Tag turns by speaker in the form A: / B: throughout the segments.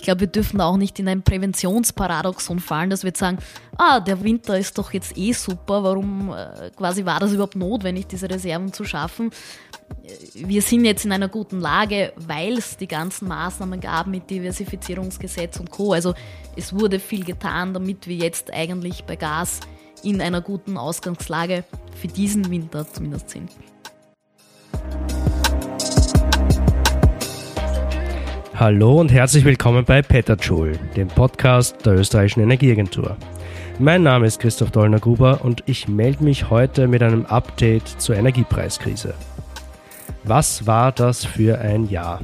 A: ich glaube, wir dürfen auch nicht in ein Präventionsparadoxon fallen, dass wir jetzt sagen, ah, der Winter ist doch jetzt eh super, warum äh, quasi war das überhaupt notwendig, diese Reserven zu schaffen? Wir sind jetzt in einer guten Lage, weil es die ganzen Maßnahmen gab mit Diversifizierungsgesetz und Co. Also es wurde viel getan, damit wir jetzt eigentlich bei Gas in einer guten Ausgangslage für diesen Winter zumindest sind.
B: Hallo und herzlich willkommen bei Petterjoule, dem Podcast der österreichischen Energieagentur. Mein Name ist Christoph Dollner-Gruber und ich melde mich heute mit einem Update zur Energiepreiskrise. Was war das für ein Jahr?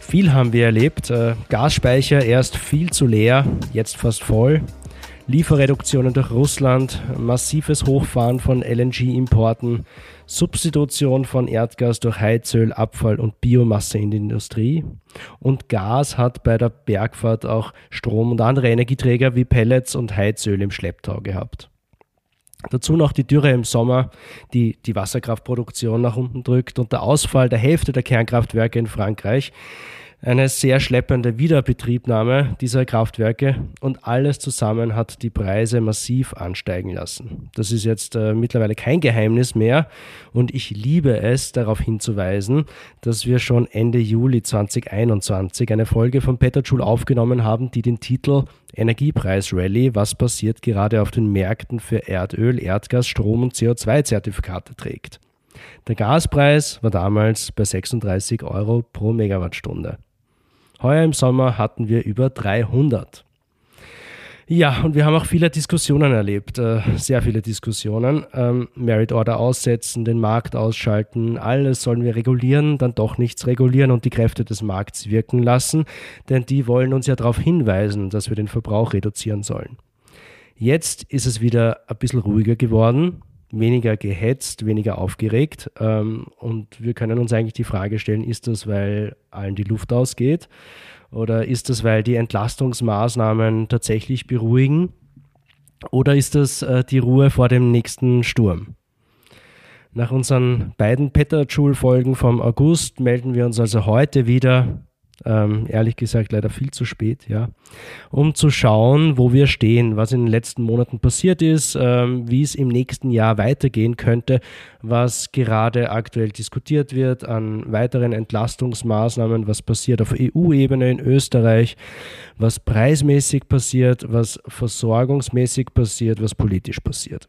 B: Viel haben wir erlebt. Äh, Gasspeicher erst viel zu leer, jetzt fast voll. Lieferreduktionen durch Russland, massives Hochfahren von LNG-Importen, Substitution von Erdgas durch Heizöl, Abfall und Biomasse in die Industrie. Und Gas hat bei der Bergfahrt auch Strom und andere Energieträger wie Pellets und Heizöl im Schlepptau gehabt. Dazu noch die Dürre im Sommer, die die Wasserkraftproduktion nach unten drückt und der Ausfall der Hälfte der Kernkraftwerke in Frankreich, eine sehr schleppende Wiederbetriebnahme dieser Kraftwerke und alles zusammen hat die Preise massiv ansteigen lassen. Das ist jetzt äh, mittlerweile kein Geheimnis mehr und ich liebe es, darauf hinzuweisen, dass wir schon Ende Juli 2021 eine Folge von Petterschul aufgenommen haben, die den Titel Energiepreis Rally, was passiert gerade auf den Märkten für Erdöl, Erdgas, Strom und CO2-Zertifikate trägt. Der Gaspreis war damals bei 36 Euro pro Megawattstunde. Heuer im Sommer hatten wir über 300. Ja, und wir haben auch viele Diskussionen erlebt, äh, sehr viele Diskussionen. Ähm, Merit Order aussetzen, den Markt ausschalten, alles sollen wir regulieren, dann doch nichts regulieren und die Kräfte des Markts wirken lassen, denn die wollen uns ja darauf hinweisen, dass wir den Verbrauch reduzieren sollen. Jetzt ist es wieder ein bisschen ruhiger geworden weniger gehetzt, weniger aufgeregt. Ähm, und wir können uns eigentlich die Frage stellen, ist das, weil allen die Luft ausgeht? Oder ist das, weil die Entlastungsmaßnahmen tatsächlich beruhigen? Oder ist das äh, die Ruhe vor dem nächsten Sturm? Nach unseren beiden Petterschul-Folgen vom August melden wir uns also heute wieder ähm, ehrlich gesagt leider viel zu spät, ja, um zu schauen, wo wir stehen, was in den letzten Monaten passiert ist, ähm, wie es im nächsten Jahr weitergehen könnte, was gerade aktuell diskutiert wird an weiteren Entlastungsmaßnahmen, was passiert auf EU-Ebene in Österreich, was preismäßig passiert, was versorgungsmäßig passiert, was politisch passiert.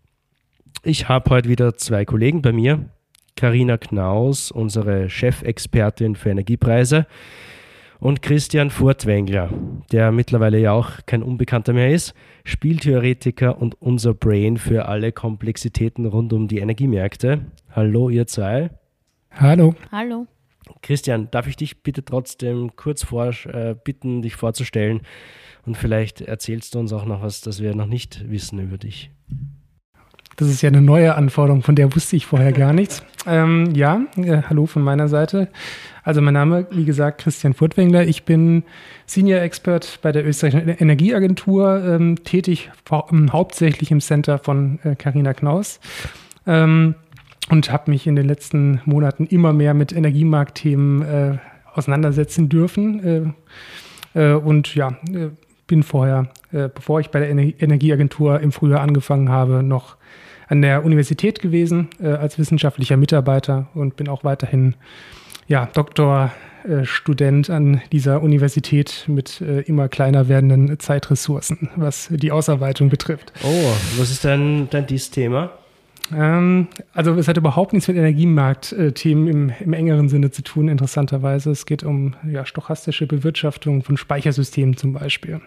B: Ich habe heute wieder zwei Kollegen bei mir. Karina Knaus, unsere Chefexpertin für Energiepreise, und Christian Furtwängler, der mittlerweile ja auch kein Unbekannter mehr ist, Spieltheoretiker und unser Brain für alle Komplexitäten rund um die Energiemärkte. Hallo, ihr zwei.
C: Hallo.
A: Hallo.
B: Christian, darf ich dich bitte trotzdem kurz vor, äh, bitten, dich vorzustellen und vielleicht erzählst du uns auch noch was, das wir noch nicht wissen über dich.
C: Das ist ja eine neue Anforderung, von der wusste ich vorher gar nichts. Ähm, ja, äh, hallo von meiner Seite. Also mein Name, wie gesagt, Christian Furtwängler. Ich bin Senior Expert bei der Österreichischen Energieagentur, ähm, tätig ähm, hauptsächlich im Center von Karina äh, Knaus. Ähm, und habe mich in den letzten Monaten immer mehr mit Energiemarktthemen äh, auseinandersetzen dürfen. Äh, äh, und ja, äh, bin vorher, äh, bevor ich bei der Ener Energieagentur im Frühjahr angefangen habe, noch an der Universität gewesen als wissenschaftlicher Mitarbeiter und bin auch weiterhin ja, Doktorstudent an dieser Universität mit äh, immer kleiner werdenden Zeitressourcen, was die Ausarbeitung betrifft.
B: Oh, was ist denn dein dieses Thema?
C: Ähm, also es hat überhaupt nichts mit Energiemarktthemen im, im, engeren Sinne zu tun, interessanterweise. Es geht um ja, stochastische Bewirtschaftung von Speichersystemen zum Beispiel. Mhm.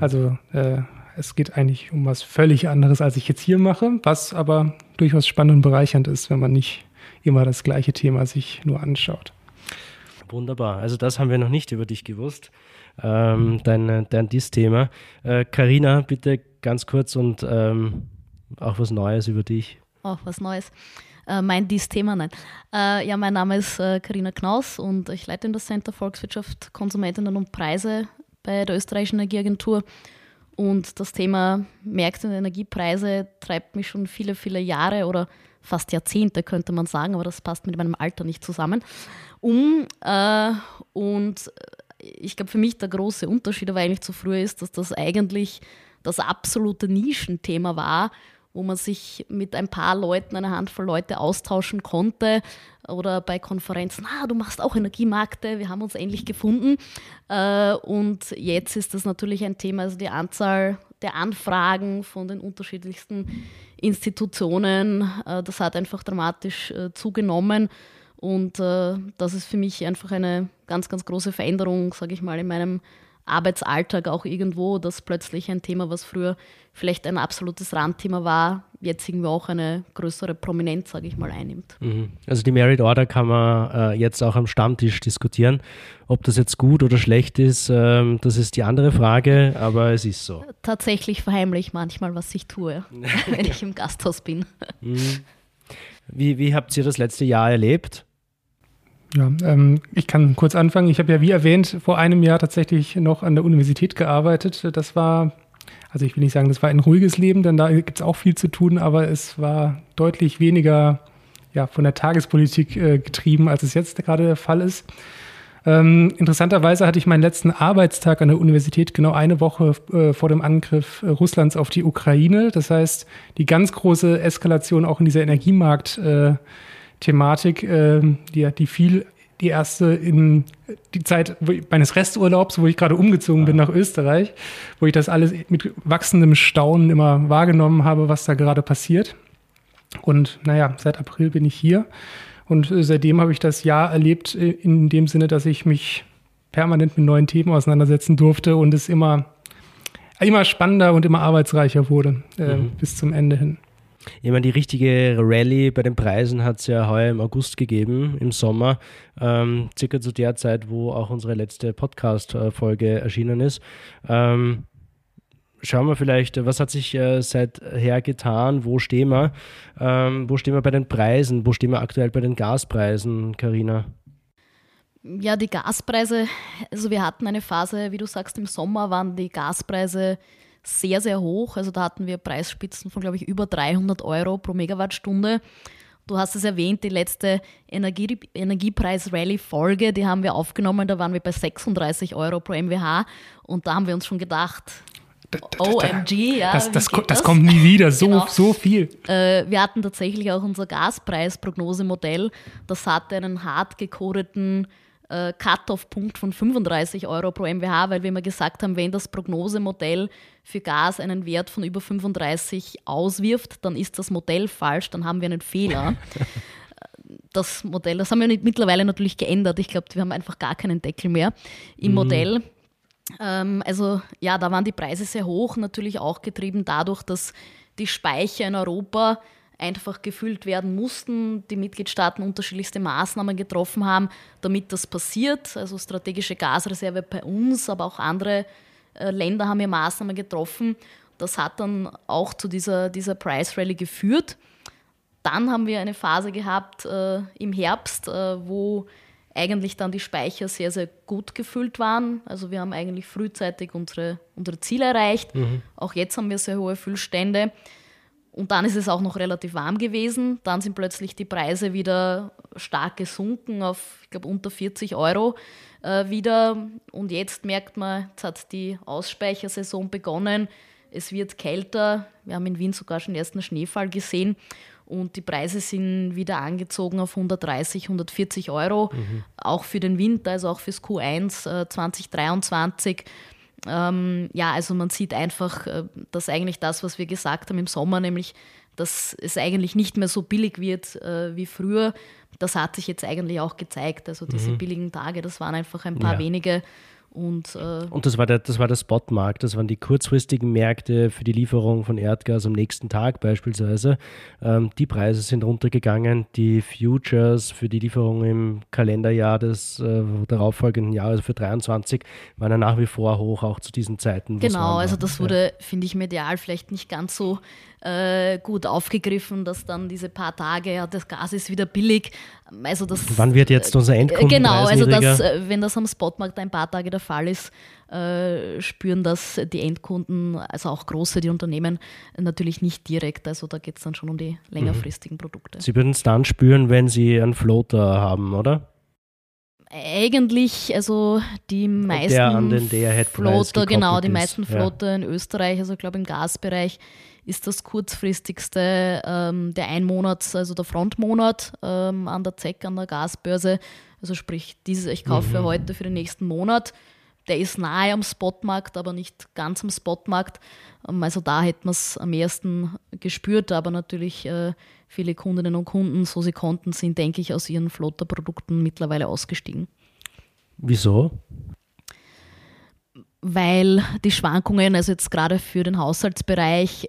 C: Also äh, es geht eigentlich um was völlig anderes, als ich jetzt hier mache, was aber durchaus spannend und bereichernd ist, wenn man nicht immer das gleiche Thema sich nur anschaut.
B: Wunderbar. Also das haben wir noch nicht über dich gewusst. Ähm, dein, dein Dies-Thema. Karina, äh, bitte ganz kurz und ähm, auch was Neues über dich.
A: Auch was Neues. Äh, mein Dies-Thema, nein. Äh, ja, mein Name ist Karina äh, Knaus und ich leite in das Center Volkswirtschaft, Konsumentinnen und Preise bei der Österreichischen Energieagentur. Und das Thema Märkte und Energiepreise treibt mich schon viele, viele Jahre oder fast Jahrzehnte, könnte man sagen, aber das passt mit meinem Alter nicht zusammen, um. Äh, und ich glaube, für mich der große Unterschied aber eigentlich zu früher ist, dass das eigentlich das absolute Nischenthema war, wo man sich mit ein paar Leuten, einer Handvoll Leute austauschen konnte oder bei Konferenzen, ah, du machst auch Energiemärkte, wir haben uns endlich gefunden. Äh, und jetzt ist das natürlich ein Thema, also die Anzahl der Anfragen von den unterschiedlichsten Institutionen, äh, das hat einfach dramatisch äh, zugenommen. Und das ist für mich einfach eine ganz, ganz große Veränderung, sage ich mal, in meinem Arbeitsalltag auch irgendwo, dass plötzlich ein Thema, was früher vielleicht ein absolutes Randthema war, jetzt irgendwie auch eine größere Prominenz, sage ich mal, einnimmt.
B: Mhm. Also die Merit Order kann man äh, jetzt auch am Stammtisch diskutieren. Ob das jetzt gut oder schlecht ist, ähm, das ist die andere Frage, aber es ist so.
A: Tatsächlich verheimliche ich manchmal, was ich tue, wenn ich im Gasthaus bin.
B: Mhm. Wie, wie habt ihr das letzte Jahr erlebt?
C: Ja, ähm, ich kann kurz anfangen. Ich habe ja, wie erwähnt, vor einem Jahr tatsächlich noch an der Universität gearbeitet. Das war, also ich will nicht sagen, das war ein ruhiges Leben, denn da gibt es auch viel zu tun, aber es war deutlich weniger ja, von der Tagespolitik äh, getrieben, als es jetzt gerade der Fall ist. Ähm, interessanterweise hatte ich meinen letzten Arbeitstag an der Universität genau eine Woche äh, vor dem Angriff äh, Russlands auf die Ukraine. Das heißt, die ganz große Eskalation auch in dieser Energiemarkt- äh, Thematik, äh, die, die viel die erste in die Zeit meines Resturlaubs, wo ich gerade umgezogen bin nach Österreich, wo ich das alles mit wachsendem Staunen immer wahrgenommen habe, was da gerade passiert. Und naja, seit April bin ich hier und äh, seitdem habe ich das Jahr erlebt äh, in dem Sinne, dass ich mich permanent mit neuen Themen auseinandersetzen durfte und es immer, immer spannender und immer arbeitsreicher wurde äh, mhm. bis zum Ende hin.
B: Ich meine, die richtige Rallye bei den Preisen hat es ja heuer im August gegeben, im Sommer, ähm, circa zu der Zeit, wo auch unsere letzte Podcast-Folge erschienen ist. Ähm, schauen wir vielleicht, was hat sich äh, seither getan, wo stehen wir, ähm, wo stehen wir bei den Preisen, wo stehen wir aktuell bei den Gaspreisen, Karina?
A: Ja, die Gaspreise, also wir hatten eine Phase, wie du sagst, im Sommer waren die Gaspreise sehr, sehr hoch. Also da hatten wir Preisspitzen von, glaube ich, über 300 Euro pro Megawattstunde. Du hast es erwähnt, die letzte Energie, Energiepreis-Rally-Folge, die haben wir aufgenommen, da waren wir bei 36 Euro pro MWH und da haben wir uns schon gedacht, OMG, ja.
C: Das, das, das, das, kommt nie wieder, so, genau. so viel.
A: Äh, wir hatten tatsächlich auch unser Gaspreis-Prognosemodell, das hatte einen hart gekodeten äh, Cut-off-Punkt von 35 Euro pro MWH, weil wir immer gesagt haben, wenn das Prognosemodell für Gas einen Wert von über 35 auswirft, dann ist das Modell falsch, dann haben wir einen Fehler. das Modell, das haben wir mittlerweile natürlich geändert. Ich glaube, wir haben einfach gar keinen Deckel mehr im mhm. Modell. Ähm, also ja, da waren die Preise sehr hoch, natürlich auch getrieben dadurch, dass die Speicher in Europa einfach gefüllt werden mussten, die Mitgliedstaaten unterschiedlichste Maßnahmen getroffen haben, damit das passiert. Also strategische Gasreserve bei uns, aber auch andere äh, Länder haben hier Maßnahmen getroffen. Das hat dann auch zu dieser, dieser Price Rally geführt. Dann haben wir eine Phase gehabt äh, im Herbst, äh, wo eigentlich dann die Speicher sehr, sehr gut gefüllt waren. Also wir haben eigentlich frühzeitig unsere, unsere Ziele erreicht. Mhm. Auch jetzt haben wir sehr hohe Füllstände. Und dann ist es auch noch relativ warm gewesen. Dann sind plötzlich die Preise wieder stark gesunken auf, ich glaube, unter 40 Euro äh, wieder. Und jetzt merkt man, jetzt hat die Ausspeichersaison begonnen. Es wird kälter. Wir haben in Wien sogar schon den ersten Schneefall gesehen. Und die Preise sind wieder angezogen auf 130, 140 Euro. Mhm. Auch für den Winter, also auch fürs Q1 äh, 2023 ähm, ja, also man sieht einfach, äh, dass eigentlich das, was wir gesagt haben im Sommer, nämlich, dass es eigentlich nicht mehr so billig wird äh, wie früher, das hat sich jetzt eigentlich auch gezeigt. Also diese mhm. billigen Tage, das waren einfach ein paar ja. wenige und, äh
B: und das war der, das war der Spotmarkt, das waren die kurzfristigen Märkte für die Lieferung von Erdgas am nächsten Tag beispielsweise. Ähm, die Preise sind runtergegangen, die Futures für die Lieferung im Kalenderjahr des äh, darauffolgenden Jahres, also für 23, waren ja nach wie vor hoch, auch zu diesen Zeiten.
A: Genau, also das wurde, finde ich, medial vielleicht nicht ganz so äh, gut aufgegriffen, dass dann diese paar Tage, ja, das Gas ist wieder billig. Also das,
B: Wann wird jetzt unser Endkundenpreis
A: Genau, also das, äh, wenn das am Spotmarkt ein paar Tage der Fall ist, äh, spüren das die Endkunden, also auch große, die Unternehmen, natürlich nicht direkt. Also da geht es dann schon um die längerfristigen mhm. Produkte.
B: Sie würden es dann spüren, wenn Sie einen Floater haben, oder?
A: Eigentlich, also die meisten
B: der an den
A: Floater, genau, die
B: ist.
A: meisten Floater ja. in Österreich, also ich glaube im Gasbereich, ist das kurzfristigste ähm, der Einmonats, also der Frontmonat ähm, an der ZEC, an der Gasbörse. Also sprich, diese, ich kaufe mhm. heute für den nächsten Monat. Der ist nahe am Spotmarkt, aber nicht ganz am Spotmarkt. Ähm, also da hätten wir es am ersten gespürt, aber natürlich äh, viele Kundinnen und Kunden, so sie konnten, sind, denke ich, aus ihren Flotterprodukten mittlerweile ausgestiegen.
B: Wieso?
A: Weil die Schwankungen, also jetzt gerade für den Haushaltsbereich,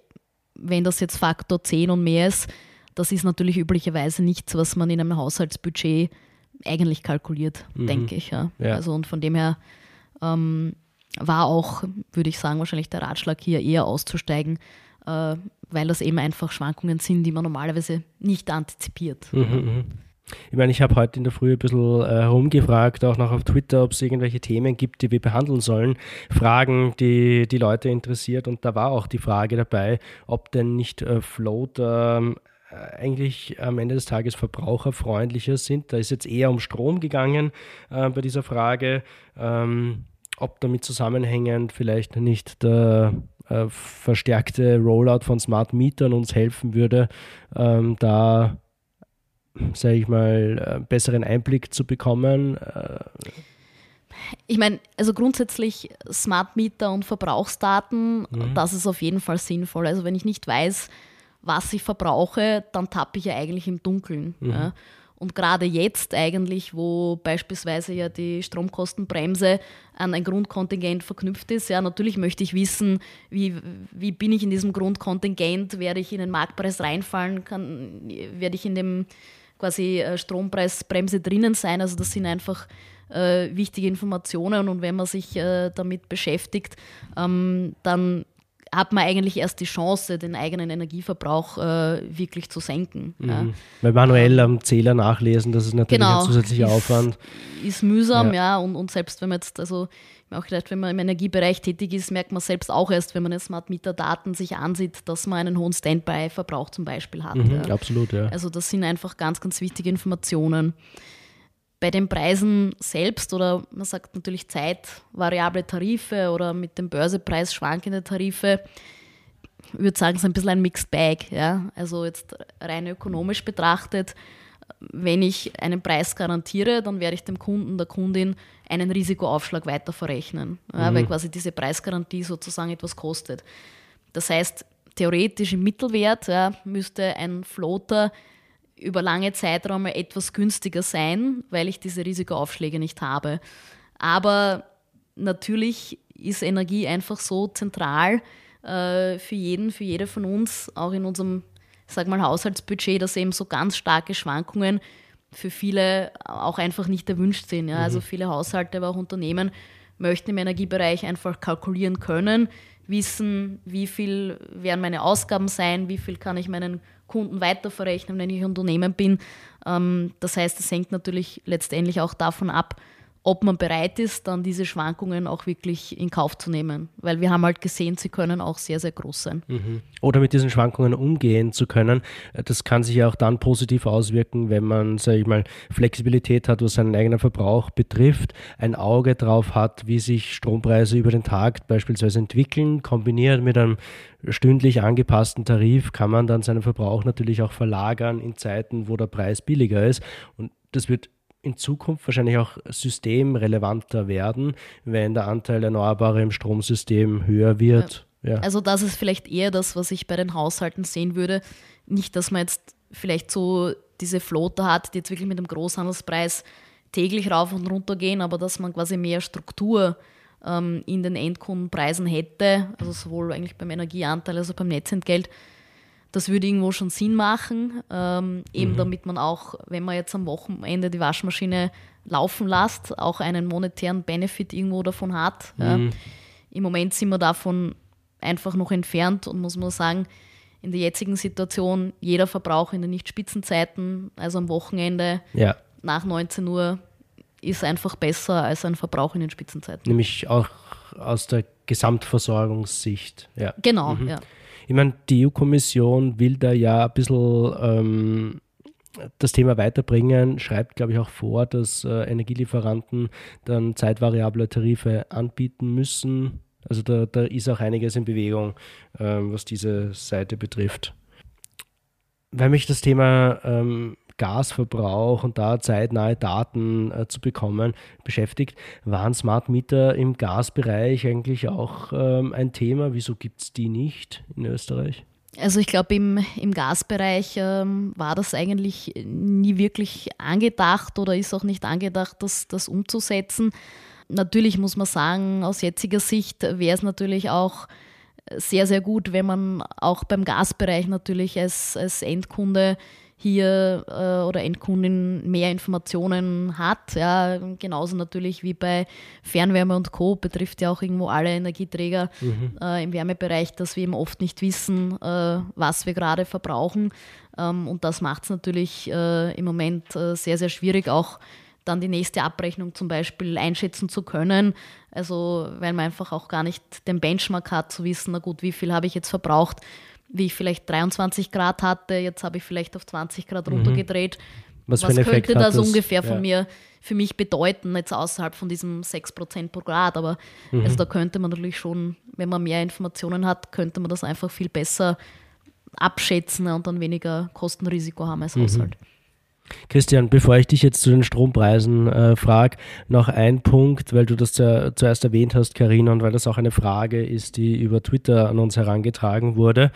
A: wenn das jetzt Faktor 10 und mehr ist, das ist natürlich üblicherweise nichts, was man in einem Haushaltsbudget eigentlich kalkuliert, mhm. denke ich. Ja. ja. Also und von dem her ähm, war auch, würde ich sagen, wahrscheinlich der Ratschlag hier eher auszusteigen, äh, weil das eben einfach Schwankungen sind, die man normalerweise nicht antizipiert. Mhm,
B: mhm. Ich meine, ich habe heute in der Früh ein bisschen äh, herumgefragt, auch noch auf Twitter, ob es irgendwelche Themen gibt, die wir behandeln sollen. Fragen, die die Leute interessiert. Und da war auch die Frage dabei, ob denn nicht äh, Float ähm, äh, eigentlich am Ende des Tages verbraucherfreundlicher sind. Da ist jetzt eher um Strom gegangen äh, bei dieser Frage. Ähm, ob damit zusammenhängend vielleicht nicht der äh, verstärkte Rollout von Smart Mietern uns helfen würde, ähm, da, sage ich mal, äh, besseren Einblick zu bekommen. Äh,
A: ich meine, also grundsätzlich Smart Meter und Verbrauchsdaten, mhm. das ist auf jeden Fall sinnvoll. Also wenn ich nicht weiß, was ich verbrauche, dann tappe ich ja eigentlich im Dunkeln. Mhm. Ja. Und gerade jetzt eigentlich, wo beispielsweise ja die Stromkostenbremse an ein Grundkontingent verknüpft ist, ja, natürlich möchte ich wissen, wie, wie bin ich in diesem Grundkontingent, werde ich in den Marktpreis reinfallen, kann, werde ich in dem quasi äh, Strompreisbremse drinnen sein. Also das sind einfach äh, wichtige Informationen und wenn man sich äh, damit beschäftigt, ähm, dann hat man eigentlich erst die Chance, den eigenen Energieverbrauch äh, wirklich zu senken. Mhm. Ja.
B: Weil manuell am Zähler nachlesen, das ist natürlich genau, ein zusätzlicher
A: ist,
B: Aufwand.
A: Ist mühsam, ja, ja und, und, selbst wenn man jetzt, also auch gedacht, wenn man im Energiebereich tätig ist, merkt man selbst auch erst, wenn man jetzt Smart Meter Daten sich ansieht, dass man einen hohen Standby-Verbrauch zum Beispiel hat.
B: Mhm, ja. Absolut, ja.
A: Also das sind einfach ganz, ganz wichtige Informationen bei den Preisen selbst oder man sagt natürlich zeitvariable Tarife oder mit dem Börsepreis schwankende Tarife, ich würde sagen, es ist ein bisschen ein Mixed Bag. Ja? Also jetzt rein ökonomisch betrachtet, wenn ich einen Preis garantiere, dann werde ich dem Kunden, der Kundin einen Risikoaufschlag weiter verrechnen, ja, mhm. weil quasi diese Preisgarantie sozusagen etwas kostet. Das heißt, theoretisch im Mittelwert ja, müsste ein Floater über lange Zeiträume etwas günstiger sein, weil ich diese Risikoaufschläge nicht habe. Aber natürlich ist Energie einfach so zentral äh, für jeden, für jede von uns, auch in unserem, sag mal, Haushaltsbudget, dass eben so ganz starke Schwankungen für viele auch einfach nicht erwünscht sind. Ja? Also mhm. Also viele Haushalte, aber auch Unternehmen möchten im Energiebereich einfach kalkulieren können, wissen, wie viel werden meine Ausgaben sein, wie viel kann ich meinen Kunden weiterverrechnen, wenn ich Unternehmen bin. Ähm, das heißt, es hängt natürlich letztendlich auch davon ab, ob man bereit ist, dann diese Schwankungen auch wirklich in Kauf zu nehmen. Weil wir haben halt gesehen, sie können auch sehr, sehr groß sein.
B: Mhm. Oder mit diesen Schwankungen umgehen zu können. Das kann sich ja auch dann positiv auswirken, wenn man, sage ich mal, Flexibilität hat, was seinen eigenen Verbrauch betrifft, ein Auge drauf hat, wie sich Strompreise über den Tag beispielsweise entwickeln, kombiniert mit einem stündlich angepassten Tarif kann man dann seinen Verbrauch natürlich auch verlagern in Zeiten, wo der Preis billiger ist. Und das wird in Zukunft wahrscheinlich auch systemrelevanter werden, wenn der Anteil Erneuerbare im Stromsystem höher wird.
A: Ja. Also das ist vielleicht eher das, was ich bei den Haushalten sehen würde. Nicht, dass man jetzt vielleicht so diese Flotte hat, die jetzt wirklich mit dem Großhandelspreis täglich rauf und runter gehen, aber dass man quasi mehr Struktur ähm, in den Endkundenpreisen hätte, also sowohl eigentlich beim Energieanteil als auch beim Netzentgelt, das würde irgendwo schon Sinn machen, ähm, eben mhm. damit man auch, wenn man jetzt am Wochenende die Waschmaschine laufen lässt, auch einen monetären Benefit irgendwo davon hat. Mhm. Ja. Im Moment sind wir davon einfach noch entfernt und muss man sagen, in der jetzigen Situation, jeder Verbrauch in den Nicht-Spitzenzeiten, also am Wochenende ja. nach 19 Uhr, ist einfach besser als ein Verbrauch in den Spitzenzeiten.
B: Nämlich auch aus der Gesamtversorgungssicht. Ja.
A: Genau, mhm. ja.
B: Ich meine, die EU-Kommission will da ja ein bisschen ähm, das Thema weiterbringen, schreibt, glaube ich, auch vor, dass äh, Energielieferanten dann zeitvariable Tarife anbieten müssen. Also da, da ist auch einiges in Bewegung, äh, was diese Seite betrifft. Weil mich das Thema ähm, Gasverbrauch und da zeitnahe Daten äh, zu bekommen beschäftigt, waren Smart Meter im Gasbereich eigentlich auch ähm, ein Thema? Wieso gibt es die nicht in Österreich?
A: Also ich glaube, im, im Gasbereich ähm, war das eigentlich nie wirklich angedacht oder ist auch nicht angedacht, das, das umzusetzen. Natürlich muss man sagen, aus jetziger Sicht wäre es natürlich auch sehr, sehr gut, wenn man auch beim Gasbereich natürlich als, als Endkunde hier äh, oder Endkundin mehr Informationen hat. Ja, genauso natürlich wie bei Fernwärme und Co. betrifft ja auch irgendwo alle Energieträger mhm. äh, im Wärmebereich, dass wir eben oft nicht wissen, äh, was wir gerade verbrauchen. Ähm, und das macht es natürlich äh, im Moment äh, sehr, sehr schwierig, auch dann die nächste Abrechnung zum Beispiel einschätzen zu können. Also weil man einfach auch gar nicht den Benchmark hat, zu wissen, na gut, wie viel habe ich jetzt verbraucht wie ich vielleicht 23 Grad hatte, jetzt habe ich vielleicht auf 20 Grad mhm. runtergedreht. Was, Was könnte das, das ungefähr ja. von mir für mich bedeuten, jetzt außerhalb von diesem 6% pro Grad? Aber mhm. also da könnte man natürlich schon, wenn man mehr Informationen hat, könnte man das einfach viel besser abschätzen und dann weniger Kostenrisiko haben als mhm. Haushalt.
B: Christian, bevor ich dich jetzt zu den Strompreisen äh, frage, noch ein Punkt, weil du das zu, zuerst erwähnt hast, Karina, und weil das auch eine Frage ist, die über Twitter an uns herangetragen wurde.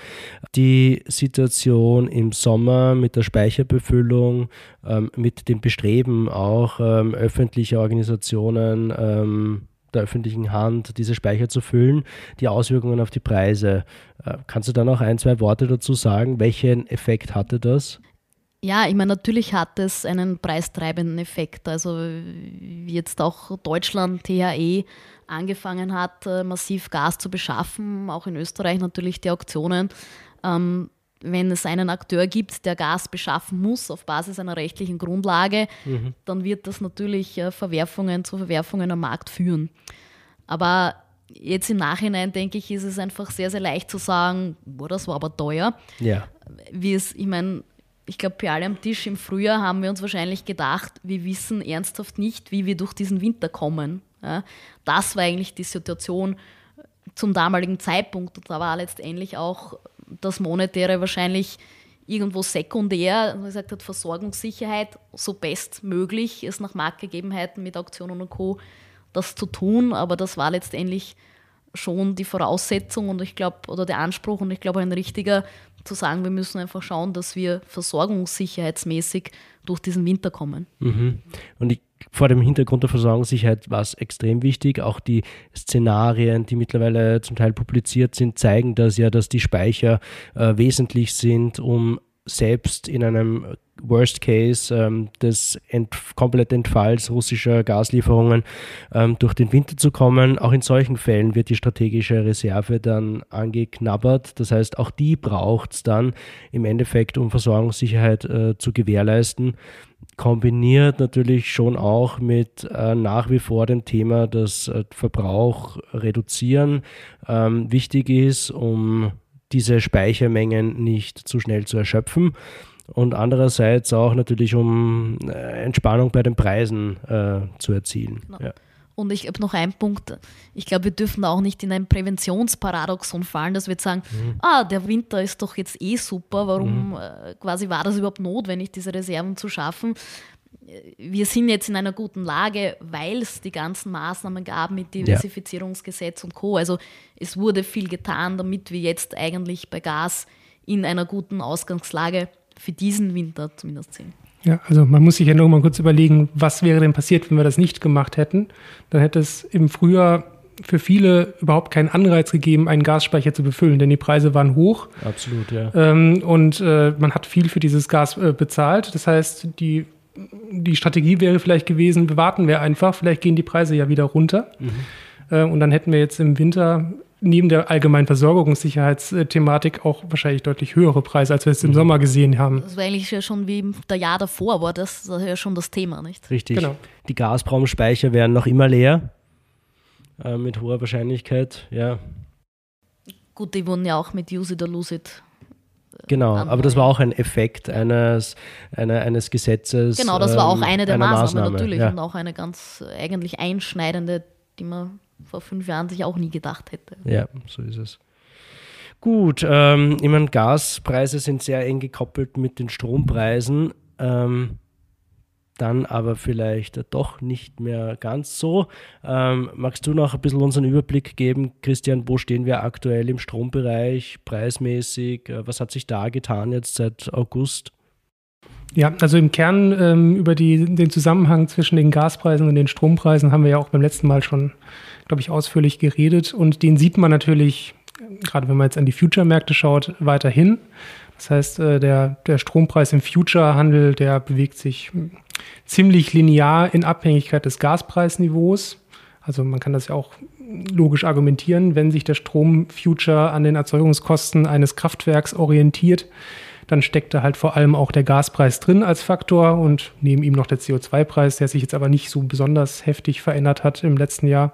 B: Die Situation im Sommer mit der Speicherbefüllung, ähm, mit dem Bestreben auch ähm, öffentlicher Organisationen, ähm, der öffentlichen Hand, diese Speicher zu füllen, die Auswirkungen auf die Preise. Äh, kannst du da noch ein, zwei Worte dazu sagen? Welchen Effekt hatte das?
A: Ja, ich meine, natürlich hat es einen preistreibenden Effekt. Also wie jetzt auch Deutschland, THE, angefangen hat, äh, massiv Gas zu beschaffen, auch in Österreich natürlich die Auktionen. Ähm, wenn es einen Akteur gibt, der Gas beschaffen muss auf Basis einer rechtlichen Grundlage, mhm. dann wird das natürlich äh, Verwerfungen zu Verwerfungen am Markt führen. Aber jetzt im Nachhinein denke ich, ist es einfach sehr, sehr leicht zu sagen, boah, das war aber teuer. Ja. Wie es, ich meine, ich glaube, für alle am Tisch im Frühjahr haben wir uns wahrscheinlich gedacht, wir wissen ernsthaft nicht, wie wir durch diesen Winter kommen. Ja, das war eigentlich die Situation zum damaligen Zeitpunkt. Und da war letztendlich auch das Monetäre wahrscheinlich irgendwo sekundär, man gesagt hat, Versorgungssicherheit, so bestmöglich ist nach Marktgegebenheiten mit Auktionen und Co. das zu tun, aber das war letztendlich schon die Voraussetzung und ich glaube, oder der Anspruch und ich glaube ein richtiger, zu sagen, wir müssen einfach schauen, dass wir versorgungssicherheitsmäßig durch diesen Winter kommen.
B: Mhm. Und ich, vor dem Hintergrund der Versorgungssicherheit war es extrem wichtig. Auch die Szenarien, die mittlerweile zum Teil publiziert sind, zeigen das ja, dass die Speicher äh, wesentlich sind, um selbst in einem Worst Case ähm, des Ent kompletten Entfalls russischer Gaslieferungen ähm, durch den Winter zu kommen. Auch in solchen Fällen wird die strategische Reserve dann angeknabbert. Das heißt, auch die braucht es dann im Endeffekt, um Versorgungssicherheit äh, zu gewährleisten. Kombiniert natürlich schon auch mit äh, nach wie vor dem Thema, dass äh, Verbrauch reduzieren ähm, wichtig ist, um diese Speichermengen nicht zu schnell zu erschöpfen und andererseits auch natürlich, um äh, Entspannung bei den Preisen äh, zu erzielen. Genau. Ja.
A: Und ich habe noch einen Punkt. Ich glaube, wir dürfen auch nicht in ein Präventionsparadoxon fallen, dass wir jetzt sagen, mhm. ah, der Winter ist doch jetzt eh super, warum mhm. äh, quasi war das überhaupt notwendig, diese Reserven zu schaffen? Wir sind jetzt in einer guten Lage, weil es die ganzen Maßnahmen gab mit Diversifizierungsgesetz ja. und Co. Also es wurde viel getan, damit wir jetzt eigentlich bei Gas in einer guten Ausgangslage für diesen Winter zumindest sehen.
C: Ja, also man muss sich ja nur mal kurz überlegen, was wäre denn passiert, wenn wir das nicht gemacht hätten. Dann hätte es im Frühjahr für viele überhaupt keinen Anreiz gegeben, einen Gasspeicher zu befüllen, denn die Preise waren hoch.
B: Absolut, ja.
C: Ähm, und äh, man hat viel für dieses Gas äh, bezahlt. Das heißt, die, die Strategie wäre vielleicht gewesen, wir warten wir einfach, vielleicht gehen die Preise ja wieder runter. Mhm. Äh, und dann hätten wir jetzt im Winter neben der allgemeinen Versorgungssicherheitsthematik auch wahrscheinlich deutlich höhere Preise, als wir es im mhm. Sommer gesehen haben.
A: Das war eigentlich ja schon wie der Jahr davor, war das, das ja schon das Thema, nicht?
B: Richtig. Genau. Die Gazprom-Speicher werden noch immer leer, äh, mit hoher Wahrscheinlichkeit, ja.
A: Gut, die wurden ja auch mit Use it or lose it
B: Genau, aber das war auch ein Effekt eines, eine, eines Gesetzes.
A: Genau, das war auch
B: ähm,
A: eine der
B: einer
A: Maßnahmen natürlich
B: ja.
A: und auch eine ganz äh, eigentlich einschneidende, die man vor fünf Jahren sich auch nie gedacht hätte.
B: Ja, so ist es. Gut, ähm, ich meine, Gaspreise sind sehr eng gekoppelt mit den Strompreisen. Ähm, dann aber vielleicht doch nicht mehr ganz so. Ähm, magst du noch ein bisschen unseren Überblick geben, Christian, wo stehen wir aktuell im Strombereich, preismäßig? Äh, Was hat sich da getan jetzt seit August?
C: Ja, also im Kern ähm, über die, den Zusammenhang zwischen den Gaspreisen und den Strompreisen haben wir ja auch beim letzten Mal schon, glaube ich, ausführlich geredet. Und den sieht man natürlich, gerade wenn man jetzt an die Future-Märkte schaut, weiterhin. Das heißt, äh, der, der Strompreis im Future-Handel, der bewegt sich ziemlich linear in Abhängigkeit des Gaspreisniveaus. Also man kann das ja auch logisch argumentieren, wenn sich der Strom-Future an den Erzeugungskosten eines Kraftwerks orientiert, dann steckt da halt vor allem auch der Gaspreis drin als Faktor und neben ihm noch der CO2-Preis, der sich jetzt aber nicht so besonders heftig verändert hat im letzten Jahr.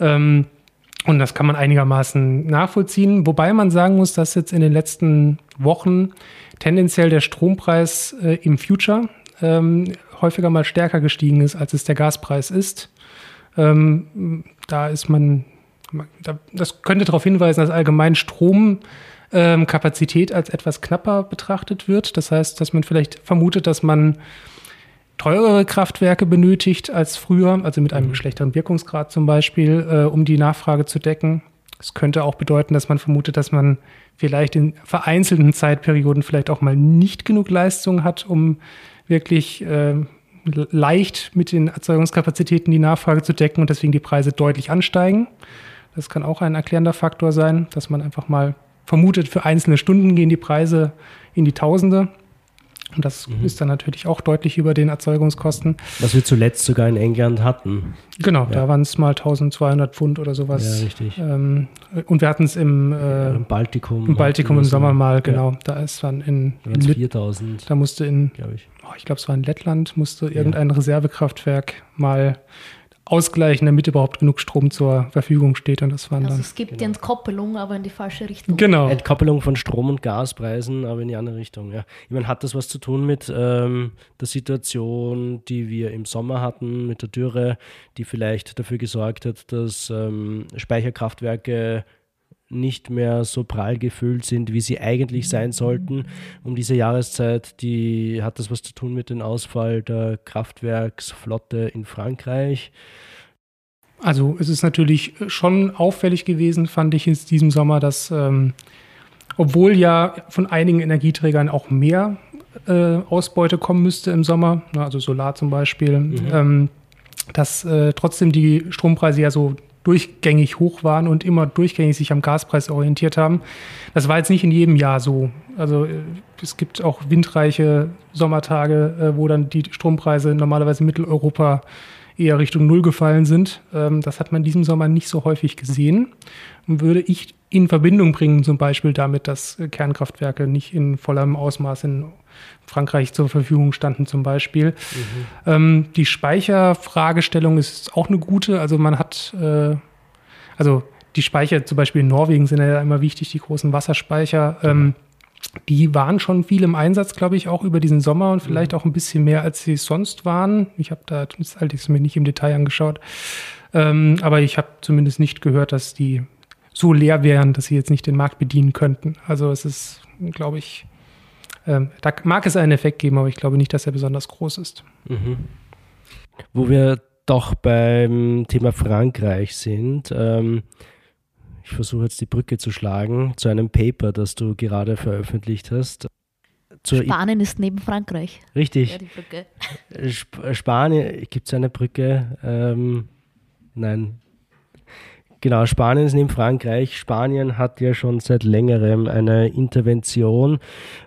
C: Ähm, und das kann man einigermaßen nachvollziehen, wobei man sagen muss, dass jetzt in den letzten Wochen tendenziell der Strompreis äh, im Future ähm, häufiger mal stärker gestiegen ist, als es der Gaspreis ist. Ähm, da ist man, da, das könnte darauf hinweisen, dass allgemein Stromkapazität ähm, als etwas knapper betrachtet wird. Das heißt, dass man vielleicht vermutet, dass man teurere Kraftwerke benötigt als früher, also mit einem schlechteren Wirkungsgrad zum Beispiel, äh, um die Nachfrage zu decken. Es könnte auch bedeuten, dass man vermutet, dass man vielleicht in vereinzelten Zeitperioden vielleicht auch mal nicht genug Leistung hat, um wirklich äh, leicht mit den Erzeugungskapazitäten die Nachfrage zu decken und deswegen die Preise deutlich ansteigen. Das kann auch ein erklärender Faktor sein, dass man einfach mal vermutet, für einzelne Stunden gehen die Preise in die Tausende. Und das mhm. ist dann natürlich auch deutlich über den Erzeugungskosten.
B: Was wir zuletzt sogar in England hatten.
C: Genau, ja. da waren es mal 1200 Pfund oder sowas.
B: Ja, richtig.
C: Ähm, und wir hatten es im, äh,
B: Im Baltikum.
C: Im Baltikum im Sommer mal, genau. Ja. Da ist dann in,
B: in 4000.
C: Da musste in,
B: glaube ich.
C: Oh, ich glaube, es war in Lettland, musste irgendein Reservekraftwerk mal ausgleichen, damit überhaupt genug Strom zur Verfügung steht. Und das waren
A: also
C: dann.
A: es gibt genau. die Entkoppelung, aber in die falsche Richtung.
C: Genau.
B: Entkoppelung von Strom- und Gaspreisen, aber in die andere Richtung. Ja. Ich meine, hat das was zu tun mit ähm, der Situation, die wir im Sommer hatten, mit der Dürre, die vielleicht dafür gesorgt hat, dass ähm, Speicherkraftwerke nicht mehr so prall gefüllt sind, wie sie eigentlich sein sollten um diese Jahreszeit. Die hat das was zu tun mit dem Ausfall der Kraftwerksflotte in Frankreich.
C: Also es ist natürlich schon auffällig gewesen, fand ich in diesem Sommer, dass ähm, obwohl ja von einigen Energieträgern auch mehr äh, Ausbeute kommen müsste im Sommer, also Solar zum Beispiel, mhm. ähm, dass äh, trotzdem die Strompreise ja so durchgängig hoch waren und immer durchgängig sich am Gaspreis orientiert haben. Das war jetzt nicht in jedem Jahr so. Also äh, es gibt auch windreiche Sommertage, äh, wo dann die Strompreise normalerweise in Mitteleuropa eher Richtung Null gefallen sind. Ähm, das hat man diesem Sommer nicht so häufig gesehen. Und würde ich in Verbindung bringen, zum Beispiel damit, dass Kernkraftwerke nicht in vollem Ausmaß in Frankreich zur Verfügung standen zum Beispiel. Mhm. Ähm, die Speicherfragestellung ist auch eine gute. Also man hat, äh, also die Speicher zum Beispiel in Norwegen sind ja immer wichtig, die großen Wasserspeicher. Ähm, die waren schon viel im Einsatz, glaube ich, auch über diesen Sommer und vielleicht mhm. auch ein bisschen mehr, als sie sonst waren. Ich habe da das allerdings mir nicht im Detail angeschaut. Ähm, aber ich habe zumindest nicht gehört, dass die so leer wären, dass sie jetzt nicht den Markt bedienen könnten. Also es ist, glaube ich, ähm, da mag es einen Effekt geben, aber ich glaube nicht, dass er besonders groß ist.
B: Mhm. Wo wir doch beim Thema Frankreich sind. Ähm, ich versuche jetzt die Brücke zu schlagen zu einem Paper, das du gerade veröffentlicht hast.
A: Zur Spanien I ist neben Frankreich.
B: Richtig. Ja, die Brücke. Sp Spanien, gibt es eine Brücke? Ähm, nein, Genau, Spanien ist neben Frankreich. Spanien hat ja schon seit längerem eine Intervention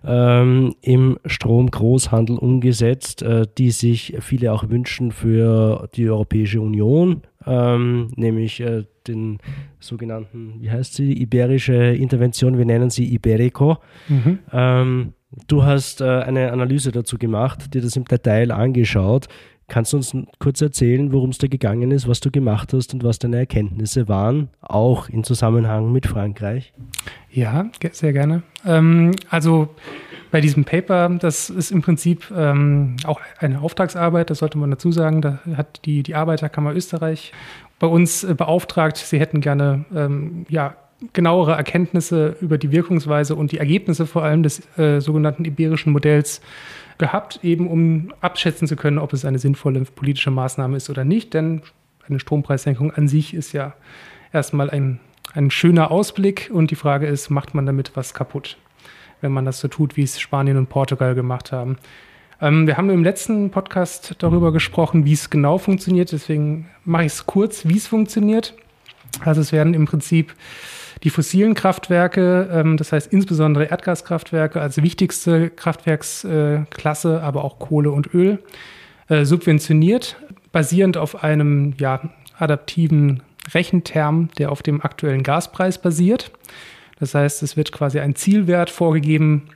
B: ähm, im Stromgroßhandel umgesetzt, äh, die sich viele auch wünschen für die Europäische Union, ähm, nämlich äh, den sogenannten, wie heißt sie, iberische Intervention, wir nennen sie Iberico. Mhm. Ähm, du hast äh, eine Analyse dazu gemacht, dir das im Detail angeschaut. Kannst du uns kurz erzählen, worum es da gegangen ist, was du gemacht hast und was deine Erkenntnisse waren, auch in Zusammenhang mit Frankreich?
C: Ja, sehr gerne. Ähm, also bei diesem Paper, das ist im Prinzip ähm, auch eine Auftragsarbeit, das sollte man dazu sagen. Da hat die, die Arbeiterkammer Österreich bei uns äh, beauftragt, sie hätten gerne ähm, ja, genauere Erkenntnisse über die Wirkungsweise und die Ergebnisse vor allem des äh, sogenannten iberischen Modells gehabt, eben um abschätzen zu können, ob es eine sinnvolle politische Maßnahme ist oder nicht. Denn eine Strompreissenkung an sich ist ja erstmal ein, ein schöner Ausblick und die Frage ist, macht man damit was kaputt, wenn man das so tut, wie es Spanien und Portugal gemacht haben. Ähm, wir haben im letzten Podcast darüber gesprochen, wie es genau funktioniert. Deswegen mache ich es kurz, wie es funktioniert. Also es werden im Prinzip die fossilen Kraftwerke, ähm, das heißt insbesondere Erdgaskraftwerke als wichtigste Kraftwerksklasse, äh, aber auch Kohle und Öl, äh, subventioniert, basierend auf einem ja, adaptiven Rechenterm, der auf dem aktuellen Gaspreis basiert. Das heißt, es wird quasi ein Zielwert vorgegeben,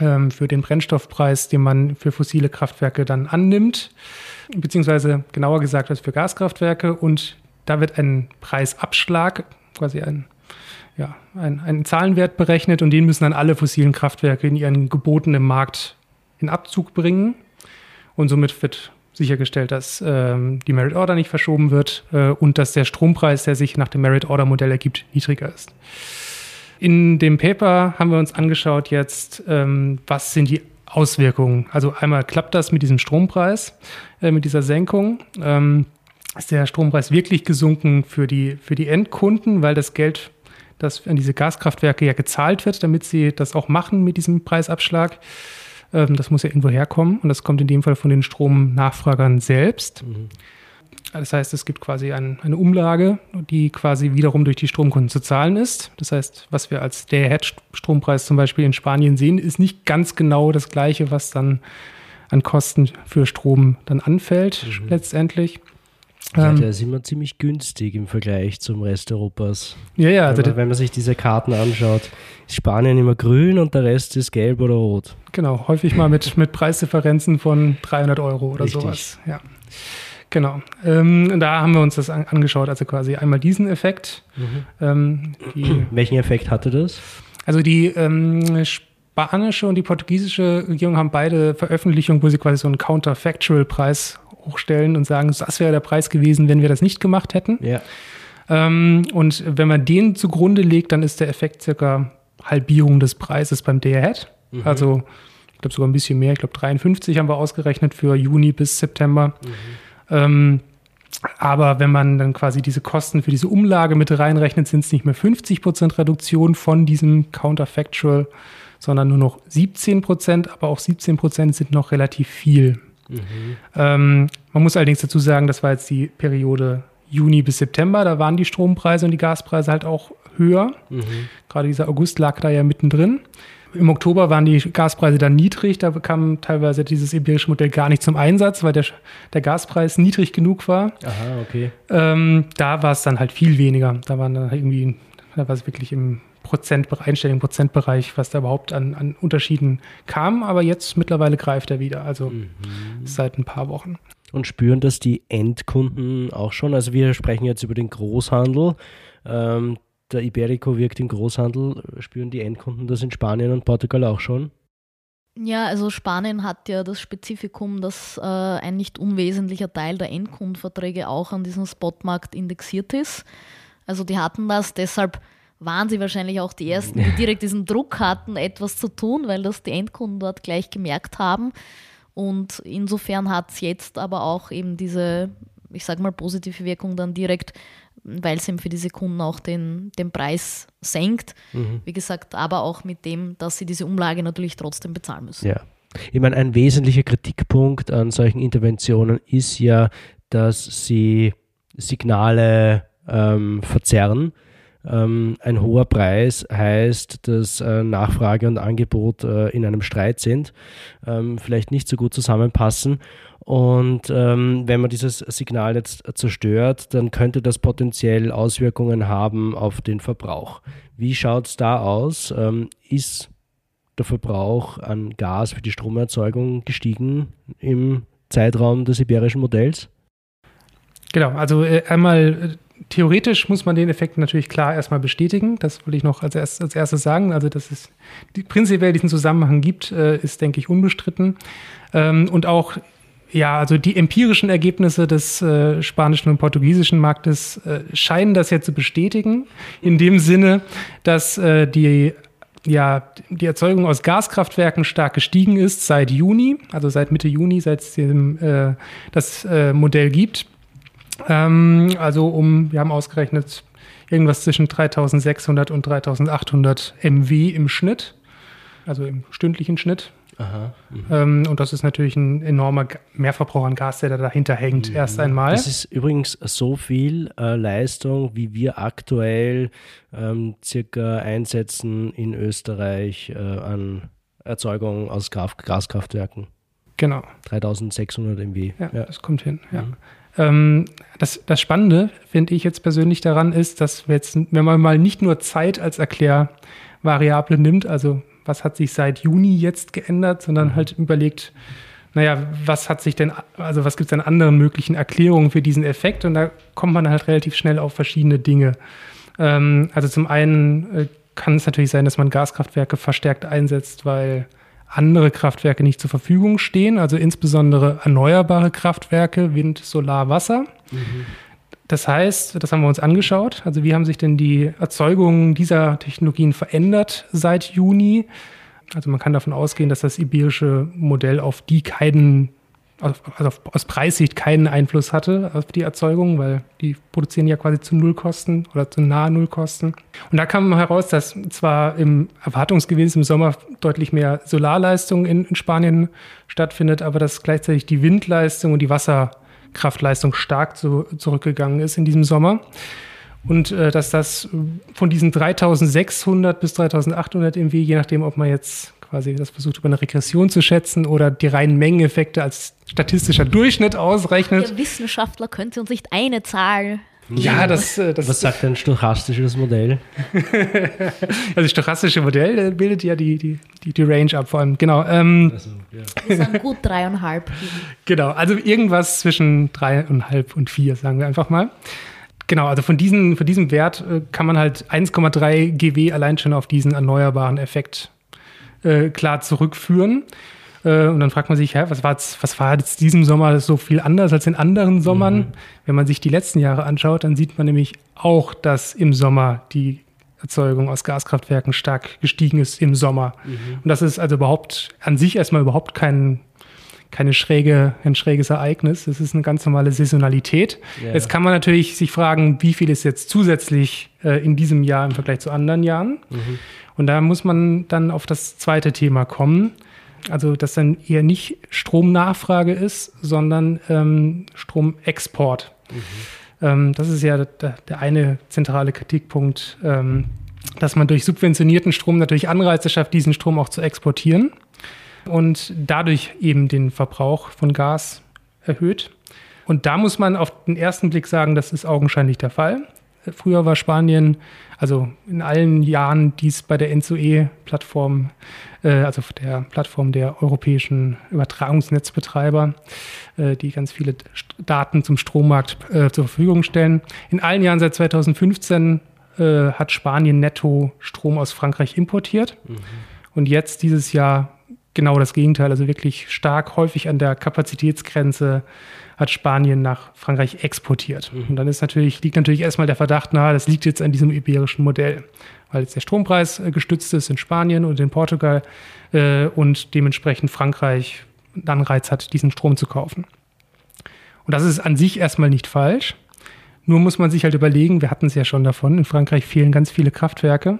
C: ähm, für den Brennstoffpreis, den man für fossile Kraftwerke dann annimmt, beziehungsweise genauer gesagt als für Gaskraftwerke. Und da wird ein Preisabschlag, quasi ein, ein, ein Zahlenwert berechnet und den müssen dann alle fossilen Kraftwerke in ihren gebotenen Markt in Abzug bringen. Und somit wird sichergestellt, dass ähm, die Merit Order nicht verschoben wird äh, und dass der Strompreis, der sich nach dem Merit Order Modell ergibt, niedriger ist. In dem Paper haben wir uns angeschaut jetzt, ähm, was sind die Auswirkungen. Also einmal klappt das mit diesem Strompreis, äh, mit dieser Senkung. Ähm, ist der Strompreis wirklich gesunken für die, für die Endkunden, weil das Geld, das an diese Gaskraftwerke ja gezahlt wird, damit sie das auch machen mit diesem Preisabschlag. Ähm, das muss ja irgendwo herkommen und das kommt in dem Fall von den Stromnachfragern selbst. Mhm. Das heißt, es gibt quasi ein, eine Umlage, die quasi wiederum durch die Stromkunden zu zahlen ist. Das heißt, was wir als der Hedge-Strompreis zum Beispiel in Spanien sehen, ist nicht ganz genau das gleiche, was dann an Kosten für Strom dann anfällt mhm. letztendlich.
B: Ja, der ist immer ziemlich günstig im Vergleich zum Rest Europas.
C: Ja, ja.
B: Wenn man, wenn man sich diese Karten anschaut, ist Spanien immer grün und der Rest ist gelb oder rot.
C: Genau, häufig mal mit, mit Preisdifferenzen von 300 Euro oder Richtig. sowas. Ja. Genau. Ähm, da haben wir uns das an, angeschaut, also quasi einmal diesen Effekt. Mhm. Ähm,
B: Welchen Effekt hatte das?
C: Also die ähm, spanische und die portugiesische Regierung haben beide Veröffentlichungen, wo sie quasi so einen Counterfactual-Preis hochstellen und sagen, das wäre der Preis gewesen, wenn wir das nicht gemacht hätten.
B: Ja.
C: Ähm, und wenn man den zugrunde legt, dann ist der Effekt circa Halbierung des Preises beim Day-Ahead. Mhm. Also ich glaube sogar ein bisschen mehr, ich glaube 53 haben wir ausgerechnet für Juni bis September. Mhm. Ähm, aber wenn man dann quasi diese Kosten für diese Umlage mit reinrechnet, sind es nicht mehr 50 Prozent Reduktion von diesem Counterfactual, sondern nur noch 17 Prozent. Aber auch 17 Prozent sind noch relativ viel. Mhm. Ähm, man muss allerdings dazu sagen, das war jetzt die Periode Juni bis September. Da waren die Strompreise und die Gaspreise halt auch höher. Mhm. Gerade dieser August lag da ja mittendrin. Im Oktober waren die Gaspreise dann niedrig, da kam teilweise dieses iberische Modell gar nicht zum Einsatz, weil der, der Gaspreis niedrig genug war.
B: Aha, okay.
C: Ähm, da war es dann halt viel weniger. Da waren dann halt irgendwie, da war es wirklich im Prozentbereich, Einstellung Prozentbereich, was da überhaupt an, an Unterschieden kam. Aber jetzt mittlerweile greift er wieder, also mhm. seit ein paar Wochen.
B: Und spüren das die Endkunden auch schon? Also wir sprechen jetzt über den Großhandel. Ähm, der Iberico wirkt im Großhandel. Spüren die Endkunden das in Spanien und Portugal auch schon?
A: Ja, also Spanien hat ja das Spezifikum, dass äh, ein nicht unwesentlicher Teil der Endkundenverträge auch an diesem Spotmarkt indexiert ist. Also die hatten das, deshalb waren sie wahrscheinlich auch die Ersten, die direkt diesen Druck hatten, etwas zu tun, weil das die Endkunden dort gleich gemerkt haben. Und insofern hat es jetzt aber auch eben diese, ich sage mal, positive Wirkung dann direkt weil es eben für diese Kunden auch den, den Preis senkt. Mhm. Wie gesagt, aber auch mit dem, dass sie diese Umlage natürlich trotzdem bezahlen müssen.
B: Ja. Ich meine, ein wesentlicher Kritikpunkt an solchen Interventionen ist ja, dass sie Signale ähm, verzerren. Ähm, ein hoher Preis heißt, dass äh, Nachfrage und Angebot äh, in einem Streit sind, ähm, vielleicht nicht so gut zusammenpassen und ähm, wenn man dieses Signal jetzt zerstört, dann könnte das potenziell Auswirkungen haben auf den Verbrauch. Wie schaut es da aus? Ähm, ist der Verbrauch an Gas für die Stromerzeugung gestiegen im Zeitraum des iberischen Modells?
C: Genau, also äh, einmal äh, theoretisch muss man den Effekt natürlich klar erstmal bestätigen. Das wollte ich noch als, erst, als erstes sagen. Also, dass es die, prinzipiell diesen Zusammenhang gibt, äh, ist, denke ich, unbestritten. Ähm, und auch ja, also die empirischen Ergebnisse des äh, spanischen und portugiesischen Marktes äh, scheinen das ja zu bestätigen, in dem Sinne, dass äh, die, ja, die Erzeugung aus Gaskraftwerken stark gestiegen ist seit Juni, also seit Mitte Juni, seit es äh, das äh, Modell gibt. Ähm, also um, wir haben ausgerechnet, irgendwas zwischen 3600 und 3800 MW im Schnitt, also im stündlichen Schnitt. Aha, mhm. ähm, und das ist natürlich ein enormer Mehrverbrauch an Gas, der da dahinter hängt, mhm. erst einmal.
B: Das ist übrigens so viel äh, Leistung, wie wir aktuell ähm, circa einsetzen in Österreich äh, an Erzeugung aus Gas Gaskraftwerken.
C: Genau.
B: 3600 MW.
C: Ja, ja, das kommt hin, ja. Mhm. Ähm, das, das Spannende, finde ich jetzt persönlich daran, ist, dass wir jetzt, wenn man mal nicht nur Zeit als Erklärvariable nimmt, also was hat sich seit Juni jetzt geändert, sondern halt überlegt, naja, was hat sich denn, also was gibt es an anderen möglichen Erklärungen für diesen Effekt? Und da kommt man halt relativ schnell auf verschiedene Dinge. Ähm, also zum einen äh, kann es natürlich sein, dass man Gaskraftwerke verstärkt einsetzt, weil andere Kraftwerke nicht zur Verfügung stehen, also insbesondere erneuerbare Kraftwerke, Wind, Solar, Wasser. Mhm. Das heißt, das haben wir uns angeschaut. Also wie haben sich denn die Erzeugungen dieser Technologien verändert seit Juni? Also man kann davon ausgehen, dass das iberische Modell auf die keinen, also aus Preissicht keinen Einfluss hatte auf die Erzeugung, weil die produzieren ja quasi zu Nullkosten oder zu nahe Nullkosten. Und da kam heraus, dass zwar im erwartungsgemäß im Sommer deutlich mehr Solarleistung in, in Spanien stattfindet, aber dass gleichzeitig die Windleistung und die Wasser Kraftleistung stark zu, zurückgegangen ist in diesem Sommer. Und äh, dass das von diesen 3600 bis 3800 MW, je nachdem, ob man jetzt quasi das versucht, über eine Regression zu schätzen oder die reinen Mengeneffekte als statistischer Durchschnitt ausrechnet.
A: Der Wissenschaftler könnte uns nicht eine Zahl
C: ja, das,
B: äh, das Was sagt ein stochastisches Modell?
C: also das stochastische Modell äh, bildet ja die, die, die, die Range ab, vor allem. Genau. Ähm, also,
A: ja. Wir sagen gut dreieinhalb.
C: Genau, also irgendwas zwischen dreieinhalb und vier, sagen wir einfach mal. Genau, also von, diesen, von diesem Wert äh, kann man halt 1,3 GW allein schon auf diesen erneuerbaren Effekt äh, klar zurückführen. Äh, und dann fragt man sich, hä, was war jetzt, was war jetzt diesem Sommer so viel anders als in anderen Sommern? Mhm. Wenn man sich die letzten Jahre anschaut, dann sieht man nämlich auch, dass im Sommer die Erzeugung aus Gaskraftwerken stark gestiegen ist im Sommer. Mhm. Und das ist also überhaupt an sich erstmal überhaupt kein, keine schräge, ein schräges Ereignis. Es ist eine ganz normale Saisonalität. Ja. Jetzt kann man natürlich sich fragen, wie viel ist jetzt zusätzlich äh, in diesem Jahr im Vergleich zu anderen Jahren? Mhm. Und da muss man dann auf das zweite Thema kommen. Also, dass dann eher nicht Stromnachfrage ist, sondern ähm, Stromexport. Mhm. Ähm, das ist ja der, der eine zentrale Kritikpunkt, ähm, dass man durch subventionierten Strom natürlich Anreize schafft, diesen Strom auch zu exportieren und dadurch eben den Verbrauch von Gas erhöht. Und da muss man auf den ersten Blick sagen, das ist augenscheinlich der Fall. Früher war Spanien, also in allen Jahren, die es bei der NSOE-Plattform, äh, also der Plattform der europäischen Übertragungsnetzbetreiber, äh, die ganz viele Daten zum Strommarkt äh, zur Verfügung stellen. In allen Jahren seit 2015 äh, hat Spanien netto Strom aus Frankreich importiert. Mhm. Und jetzt dieses Jahr genau das Gegenteil, also wirklich stark häufig an der Kapazitätsgrenze hat Spanien nach Frankreich exportiert. Mhm. Und dann ist natürlich, liegt natürlich erstmal der Verdacht nahe, das liegt jetzt an diesem iberischen Modell, weil jetzt der Strompreis äh, gestützt ist in Spanien und in Portugal äh, und dementsprechend Frankreich einen Anreiz hat, diesen Strom zu kaufen. Und das ist an sich erstmal nicht falsch. Nur muss man sich halt überlegen, wir hatten es ja schon davon, in Frankreich fehlen ganz viele Kraftwerke.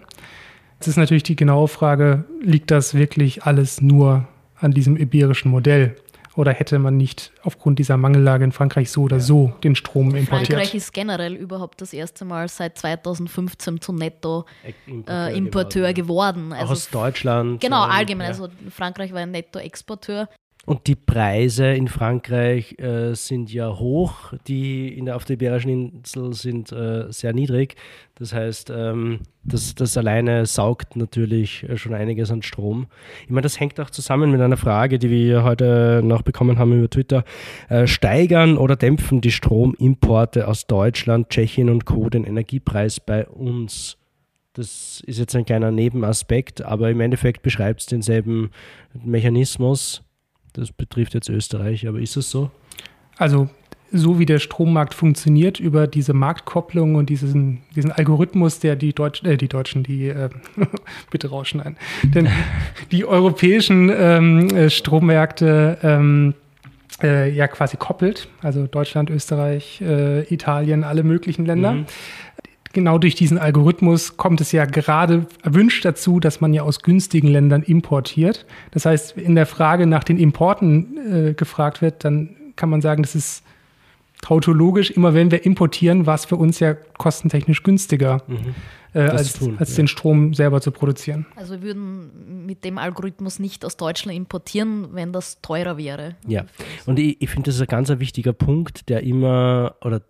C: Jetzt ist natürlich die genaue Frage, liegt das wirklich alles nur an diesem iberischen Modell? Oder hätte man nicht aufgrund dieser Mangellage in Frankreich so oder so den Strom importiert?
A: Frankreich ist generell überhaupt das erste Mal seit 2015 zu Netto-Importeur äh, geworden.
B: geworden. Also Aus Deutschland.
A: Genau, allgemein. Ja. Also Frankreich war ein Netto-Exporteur.
B: Und die Preise in Frankreich äh, sind ja hoch, die in der, auf der Iberischen Insel sind äh, sehr niedrig. Das heißt, ähm, das, das alleine saugt natürlich äh, schon einiges an Strom. Ich meine, das hängt auch zusammen mit einer Frage, die wir heute noch bekommen haben über Twitter. Äh, steigern oder dämpfen die Stromimporte aus Deutschland, Tschechien und Co. den Energiepreis bei uns? Das ist jetzt ein kleiner Nebenaspekt, aber im Endeffekt beschreibt es denselben Mechanismus. Das betrifft jetzt Österreich, aber ist es so?
C: Also so wie der Strommarkt funktioniert über diese Marktkopplung und diesen, diesen Algorithmus, der die Deutschen, äh, die Deutschen, die äh, bitte rausschneiden, denn die europäischen ähm, äh, Strommärkte ähm, äh, ja quasi koppelt, also Deutschland, Österreich, äh, Italien, alle möglichen Länder. Mhm genau durch diesen Algorithmus kommt es ja gerade erwünscht dazu, dass man ja aus günstigen Ländern importiert. Das heißt, in der Frage nach den Importen äh, gefragt wird, dann kann man sagen, das ist tautologisch, immer wenn wir importieren, war es für uns ja kostentechnisch günstiger, mhm. äh, als, tun, als ja. den Strom selber zu produzieren.
A: Also wir würden mit dem Algorithmus nicht aus Deutschland importieren, wenn das teurer wäre.
B: Ja, und ich, ich finde, das ist ein ganz wichtiger Punkt, der immer oder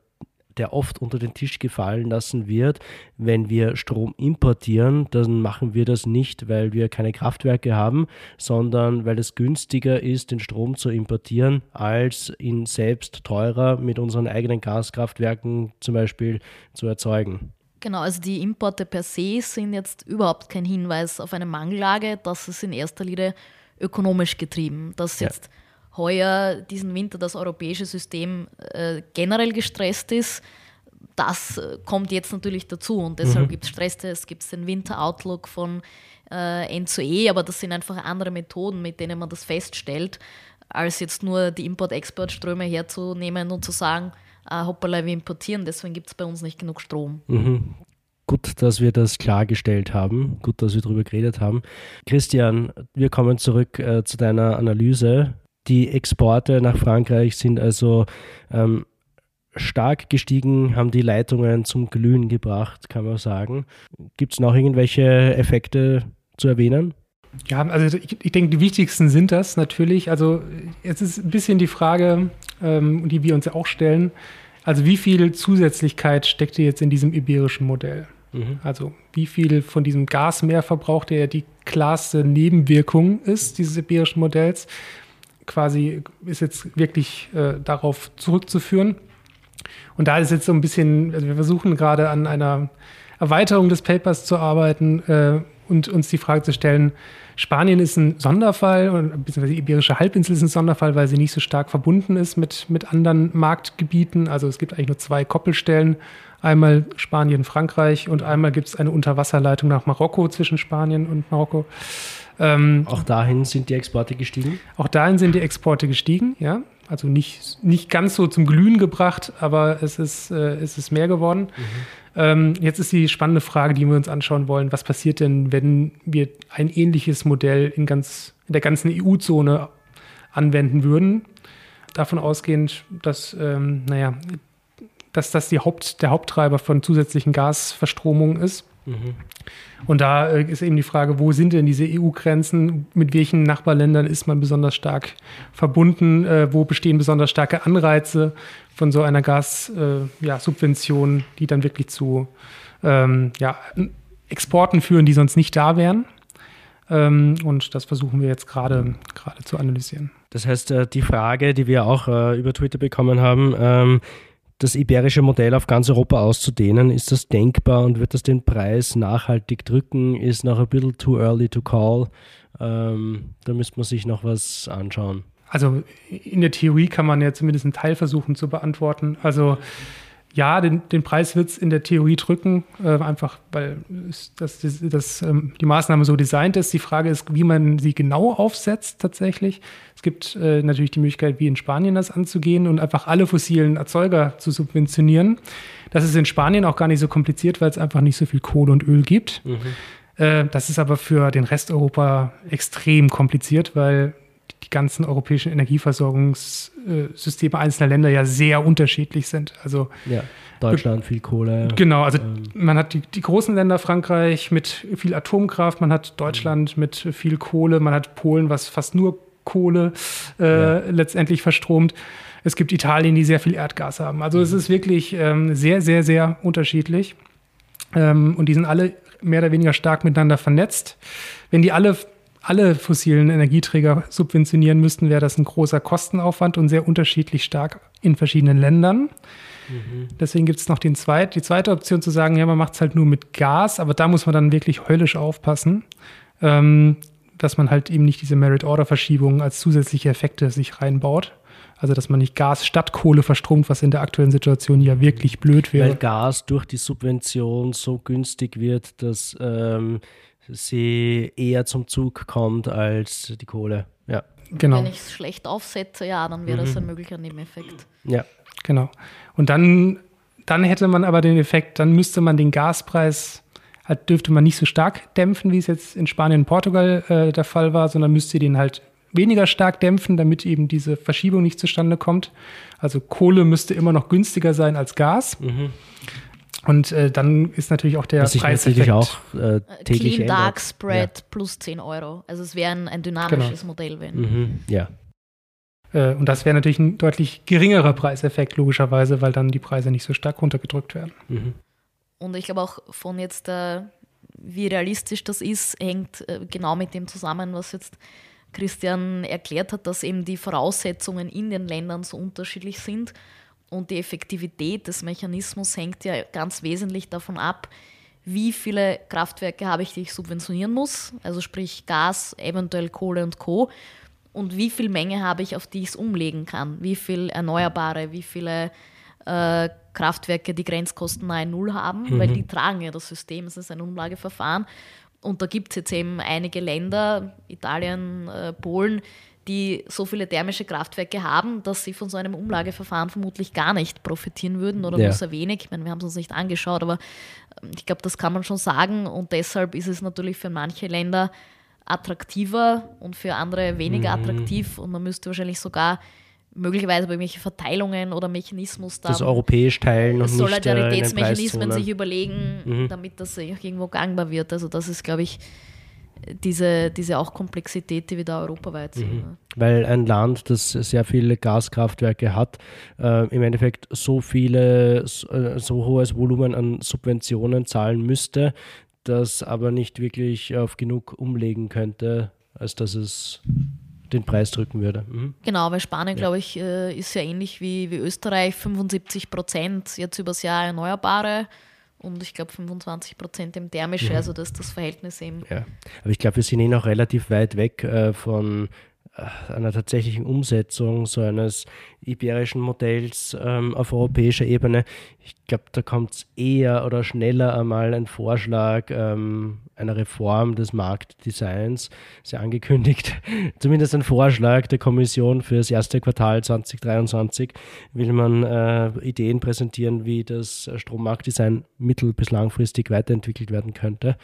B: der oft unter den Tisch gefallen lassen wird. Wenn wir Strom importieren, dann machen wir das nicht, weil wir keine Kraftwerke haben, sondern weil es günstiger ist, den Strom zu importieren, als ihn selbst teurer mit unseren eigenen Gaskraftwerken zum Beispiel zu erzeugen.
A: Genau, also die Importe per se sind jetzt überhaupt kein Hinweis auf eine Mangellage. Das ist in erster Linie ökonomisch getrieben. Dass ja. jetzt heuer diesen Winter das europäische System äh, generell gestresst ist. Das äh, kommt jetzt natürlich dazu und deshalb mhm. gibt es Stresstests, gibt es den Winter-Outlook von äh, N2E, aber das sind einfach andere Methoden, mit denen man das feststellt, als jetzt nur die Import-Export-Ströme herzunehmen und zu sagen, ah, hoppala, wir importieren, deswegen gibt es bei uns nicht genug Strom.
B: Mhm. Gut, dass wir das klargestellt haben. Gut, dass wir darüber geredet haben. Christian, wir kommen zurück äh, zu deiner Analyse. Die Exporte nach Frankreich sind also ähm, stark gestiegen, haben die Leitungen zum Glühen gebracht, kann man sagen. Gibt es noch irgendwelche Effekte zu erwähnen?
C: Ja, also ich, ich, denke, die wichtigsten sind das natürlich. Also es ist ein bisschen die Frage, ähm, die wir uns ja auch stellen. Also wie viel Zusätzlichkeit steckt jetzt in diesem iberischen Modell? Mhm. Also wie viel von diesem Gasmehrverbrauch, der ja die klarste Nebenwirkung ist dieses iberischen Modells, quasi ist jetzt wirklich äh, darauf zurückzuführen. Und da ist jetzt so ein bisschen, also wir versuchen gerade an einer Erweiterung des Papers zu arbeiten äh, und uns die Frage zu stellen, Spanien ist ein Sonderfall, beziehungsweise die Iberische Halbinsel ist ein Sonderfall, weil sie nicht so stark verbunden ist mit, mit anderen Marktgebieten. Also es gibt eigentlich nur zwei Koppelstellen, einmal Spanien, Frankreich und einmal gibt es eine Unterwasserleitung nach Marokko zwischen Spanien und Marokko.
B: Ähm, auch dahin sind die Exporte gestiegen?
C: Auch dahin sind die Exporte gestiegen, ja. Also nicht, nicht ganz so zum Glühen gebracht, aber es ist, äh, es ist mehr geworden. Mhm. Ähm, jetzt ist die spannende Frage, die wir uns anschauen wollen. Was passiert denn, wenn wir ein ähnliches Modell in, ganz, in der ganzen EU-Zone anwenden würden? Davon ausgehend, dass, ähm, naja, dass das die Haupt, der Haupttreiber von zusätzlichen Gasverstromungen ist. Und da äh, ist eben die Frage, wo sind denn diese EU-Grenzen? Mit welchen Nachbarländern ist man besonders stark verbunden? Äh, wo bestehen besonders starke Anreize von so einer Gassubvention, äh, die dann wirklich zu ähm, Exporten führen, die sonst nicht da wären? Ähm, und das versuchen wir jetzt gerade zu analysieren.
B: Das heißt, die Frage, die wir auch über Twitter bekommen haben, ähm, das iberische Modell auf ganz Europa auszudehnen? Ist das denkbar und wird das den Preis nachhaltig drücken? Ist noch ein bisschen too early to call? Ähm, da müsste man sich noch was anschauen.
C: Also in der Theorie kann man ja zumindest einen Teil versuchen zu beantworten. Also ja, den, den Preis wird es in der Theorie drücken, äh, einfach weil das, das, das ähm, die Maßnahme so designt ist. Die Frage ist, wie man sie genau aufsetzt tatsächlich. Es gibt äh, natürlich die Möglichkeit, wie in Spanien das anzugehen und einfach alle fossilen Erzeuger zu subventionieren. Das ist in Spanien auch gar nicht so kompliziert, weil es einfach nicht so viel Kohle und Öl gibt. Mhm. Äh, das ist aber für den Rest Europa extrem kompliziert, weil die ganzen europäischen Energieversorgungssysteme einzelner Länder ja sehr unterschiedlich sind. Also
B: ja, Deutschland viel Kohle.
C: Genau, also ähm. man hat die, die, großen Länder, Frankreich mit viel Atomkraft, man hat Deutschland mhm. mit viel Kohle, man hat Polen, was fast nur Kohle äh, ja. letztendlich verstromt. Es gibt Italien, die sehr viel Erdgas haben. Also es mhm. ist wirklich ähm, sehr, sehr, sehr unterschiedlich. Ähm, und die sind alle mehr oder weniger stark miteinander vernetzt. Wenn die alle alle fossilen Energieträger subventionieren müssten, wäre das ein großer Kostenaufwand und sehr unterschiedlich stark in verschiedenen Ländern. Mhm. Deswegen gibt es noch den zweit, die zweite Option zu sagen, ja, man macht es halt nur mit Gas, aber da muss man dann wirklich höllisch aufpassen, ähm, dass man halt eben nicht diese Merit-Order-Verschiebungen als zusätzliche Effekte sich reinbaut. Also, dass man nicht Gas statt Kohle verstromt, was in der aktuellen Situation ja wirklich blöd wäre.
B: Weil Gas durch die Subvention so günstig wird, dass ähm, sie eher zum Zug kommt als die Kohle. Ja.
A: Genau. Wenn ich es schlecht aufsetze, ja, dann wäre mhm. das ein möglicher Nebeneffekt.
C: Ja. Genau. Und dann, dann hätte man aber den Effekt, dann müsste man den Gaspreis halt dürfte man nicht so stark dämpfen, wie es jetzt in Spanien und Portugal äh, der Fall war, sondern müsste den halt weniger stark dämpfen, damit eben diese Verschiebung nicht zustande kommt. Also Kohle müsste immer noch günstiger sein als Gas. Mhm. Und äh, dann ist natürlich auch der
B: Was Preis natürlich auch
A: äh, täglich Clean Dark Spread ja. plus 10 Euro. Also es wäre ein, ein dynamisches genau. Modell, wenn.
B: Mhm. Ja.
C: Äh, und das wäre natürlich ein deutlich geringerer Preiseffekt, logischerweise, weil dann die Preise nicht so stark runtergedrückt werden. Mhm.
A: Und ich glaube auch von jetzt, äh, wie realistisch das ist, hängt äh, genau mit dem zusammen, was jetzt Christian erklärt hat, dass eben die Voraussetzungen in den Ländern so unterschiedlich sind und die Effektivität des Mechanismus hängt ja ganz wesentlich davon ab, wie viele Kraftwerke habe ich, die ich subventionieren muss, also sprich Gas, eventuell Kohle und Co. Und wie viel Menge habe ich, auf die ich es umlegen kann, wie viel Erneuerbare, wie viele äh, Kraftwerke die Grenzkosten nahe Null haben, mhm. weil die tragen ja das System, es ist ein Umlageverfahren. Und da gibt es jetzt eben einige Länder, Italien, äh, Polen, die so viele thermische Kraftwerke haben, dass sie von so einem Umlageverfahren vermutlich gar nicht profitieren würden oder ja. nur sehr wenig. Ich meine, wir haben es uns nicht angeschaut, aber ähm, ich glaube, das kann man schon sagen. Und deshalb ist es natürlich für manche Länder attraktiver und für andere weniger mhm. attraktiv. Und man müsste wahrscheinlich sogar möglicherweise bei irgendwelche Verteilungen oder Mechanismus
B: da. Das europäisch teilen und
A: Solidaritätsmechanismen sich überlegen, mhm. damit das irgendwo gangbar wird. Also das ist, glaube ich, diese, diese auch Komplexität, die wir da europaweit sehen. Mhm.
B: Weil ein Land, das sehr viele Gaskraftwerke hat, äh, im Endeffekt so viele, so, äh, so hohes Volumen an Subventionen zahlen müsste, das aber nicht wirklich auf genug umlegen könnte, als dass es den Preis drücken würde. Mhm.
A: Genau, weil Spanien, ja. glaube ich, äh, ist ja ähnlich wie, wie Österreich, 75 Prozent jetzt übers Jahr Erneuerbare und ich glaube 25 Prozent im Thermische, mhm. also das ist das Verhältnis eben.
B: Ja, aber ich glaube, wir sind eh noch relativ weit weg äh, von äh, einer tatsächlichen Umsetzung so eines iberischen Modells ähm, auf europäischer Ebene. Ich glaube, da kommt es eher oder schneller einmal ein Vorschlag ähm, einer Reform des Marktdesigns. Ist ja angekündigt, zumindest ein Vorschlag der Kommission für das erste Quartal 2023 will man äh, Ideen präsentieren, wie das Strommarktdesign mittel- bis langfristig weiterentwickelt werden könnte.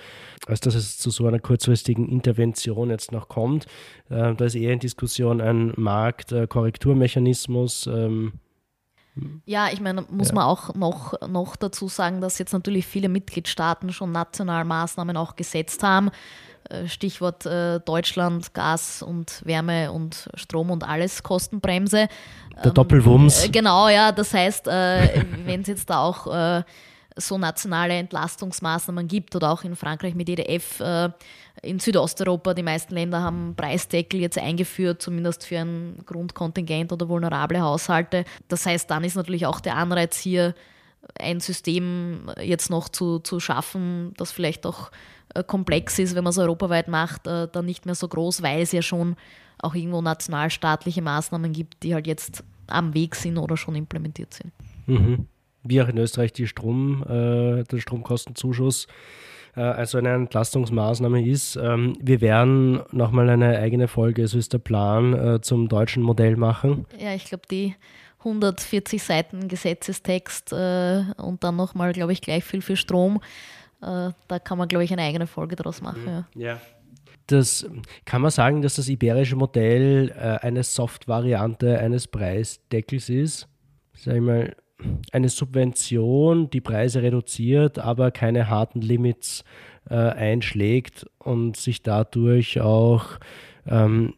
B: Als dass es zu so einer kurzfristigen Intervention jetzt noch kommt. Äh, da ist eher in Diskussion ein Marktkorrekturmechanismus. Ähm,
A: ja, ich meine, muss ja. man auch noch, noch dazu sagen, dass jetzt natürlich viele Mitgliedstaaten schon national Maßnahmen auch gesetzt haben. Äh, Stichwort äh, Deutschland, Gas und Wärme und Strom und alles, Kostenbremse.
B: Der ähm, Doppelwumms.
A: Äh, genau, ja, das heißt, äh, wenn es jetzt da auch äh, so nationale Entlastungsmaßnahmen gibt oder auch in Frankreich mit EDF, äh, in Südosteuropa, die meisten Länder haben Preisdeckel jetzt eingeführt, zumindest für ein Grundkontingent oder vulnerable Haushalte. Das heißt, dann ist natürlich auch der Anreiz hier, ein System jetzt noch zu, zu schaffen, das vielleicht auch äh, komplex ist, wenn man es europaweit macht, äh, dann nicht mehr so groß, weil es ja schon auch irgendwo nationalstaatliche Maßnahmen gibt, die halt jetzt am Weg sind oder schon implementiert sind.
B: Mhm wie auch in Österreich die Strom, äh, der Stromkostenzuschuss also eine Entlastungsmaßnahme ist. Ähm, wir werden nochmal eine eigene Folge, so ist der Plan, äh, zum deutschen Modell machen.
A: Ja, ich glaube, die 140 Seiten Gesetzestext äh, und dann nochmal, glaube ich, gleich viel für Strom. Äh, da kann man, glaube ich, eine eigene Folge daraus machen. Ja.
B: ja. Das kann man sagen, dass das iberische Modell äh, eine Soft-Variante eines Preisdeckels ist. Sag ich mal, eine Subvention die Preise reduziert, aber keine harten Limits äh, einschlägt und sich dadurch auch ähm,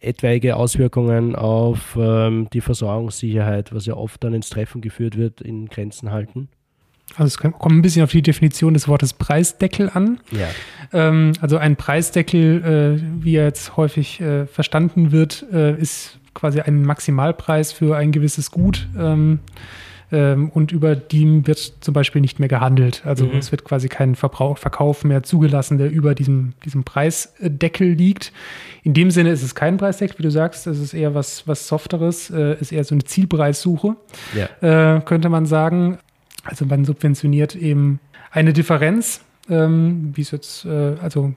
B: etwaige Auswirkungen auf ähm, die Versorgungssicherheit, was ja oft dann ins Treffen geführt wird, in Grenzen halten?
C: Also es kommt ein bisschen auf die Definition des Wortes Preisdeckel an.
B: Ja.
C: Ähm, also ein Preisdeckel, äh, wie er jetzt häufig äh, verstanden wird, äh, ist quasi ein Maximalpreis für ein gewisses Gut. Ähm, ähm, und über dem wird zum Beispiel nicht mehr gehandelt. Also mhm. es wird quasi kein Verbrauch, Verkauf mehr zugelassen, der über diesem, diesem Preisdeckel liegt. In dem Sinne ist es kein Preisdeckel, wie du sagst, es ist eher was, was Softeres, äh, ist eher so eine Zielpreissuche, ja. äh, könnte man sagen. Also man subventioniert eben eine Differenz, ähm, wie es jetzt, äh, also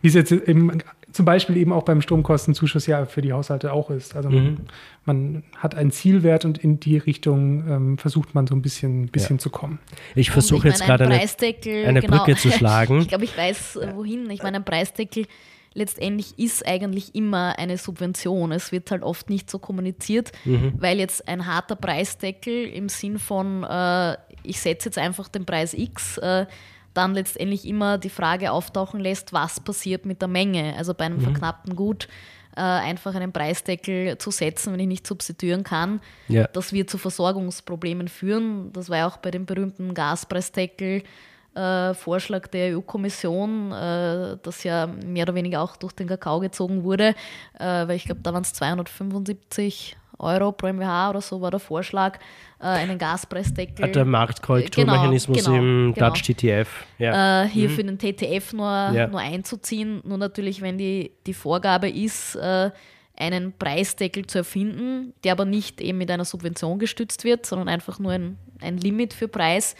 C: wie es jetzt eben zum Beispiel eben auch beim Stromkostenzuschuss ja für die Haushalte auch ist. Also mhm. man, hat einen Zielwert und in die Richtung ähm, versucht man so ein bisschen, bisschen ja. zu kommen.
B: Ich versuche jetzt gerade eine, eine genau, Brücke zu schlagen.
A: ich glaube, ich weiß, äh, wohin. Ich meine, ein Preisdeckel letztendlich ist eigentlich immer eine Subvention. Es wird halt oft nicht so kommuniziert, mhm. weil jetzt ein harter Preisdeckel im Sinn von, äh, ich setze jetzt einfach den Preis X, äh, dann letztendlich immer die Frage auftauchen lässt, was passiert mit der Menge. Also bei einem mhm. verknappten Gut äh, einfach einen Preisdeckel zu setzen, wenn ich nicht substituieren kann, ja. das wird zu Versorgungsproblemen führen. Das war ja auch bei dem berühmten Gaspreisdeckel äh, Vorschlag der EU-Kommission, äh, das ja mehr oder weniger auch durch den Kakao gezogen wurde, äh, weil ich glaube, da waren es 275 Euro pro MWH oder so war der Vorschlag, äh, einen Gaspreisdeckel.
B: Der Marktkorrekturmechanismus genau, genau, im genau. Dutch TTF.
A: Ja. Äh, hier mhm. für den TTF nur, ja. nur einzuziehen. Nur natürlich, wenn die, die Vorgabe ist, äh, einen Preisdeckel zu erfinden, der aber nicht eben mit einer Subvention gestützt wird, sondern einfach nur ein, ein Limit für Preis,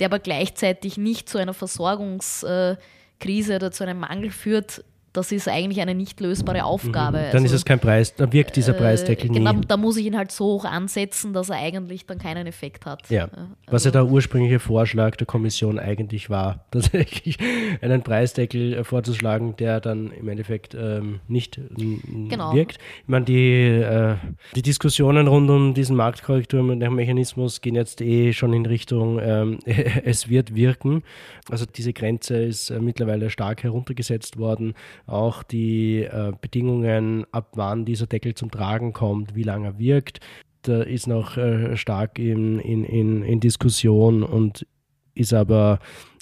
A: der aber gleichzeitig nicht zu einer Versorgungskrise oder zu einem Mangel führt, das ist eigentlich eine nicht lösbare Aufgabe. Mhm.
B: Dann also, ist es kein Preis, dann wirkt dieser äh, Preisdeckel
A: genau,
B: nie.
A: Da muss ich ihn halt so hoch ansetzen, dass er eigentlich dann keinen Effekt hat.
B: Ja. Also, Was ja der ursprüngliche Vorschlag der Kommission eigentlich war, tatsächlich einen Preisdeckel äh, vorzuschlagen, der dann im Endeffekt ähm, nicht genau. wirkt. Ich meine, die, äh, die Diskussionen rund um diesen Marktkorrekturmechanismus gehen jetzt eh schon in Richtung, ähm, es wird wirken. Also diese Grenze ist äh, mittlerweile stark heruntergesetzt worden auch die äh, Bedingungen, ab wann dieser Deckel zum Tragen kommt, wie lange er wirkt, da ist noch äh, stark in, in, in, in, Diskussion und ist aber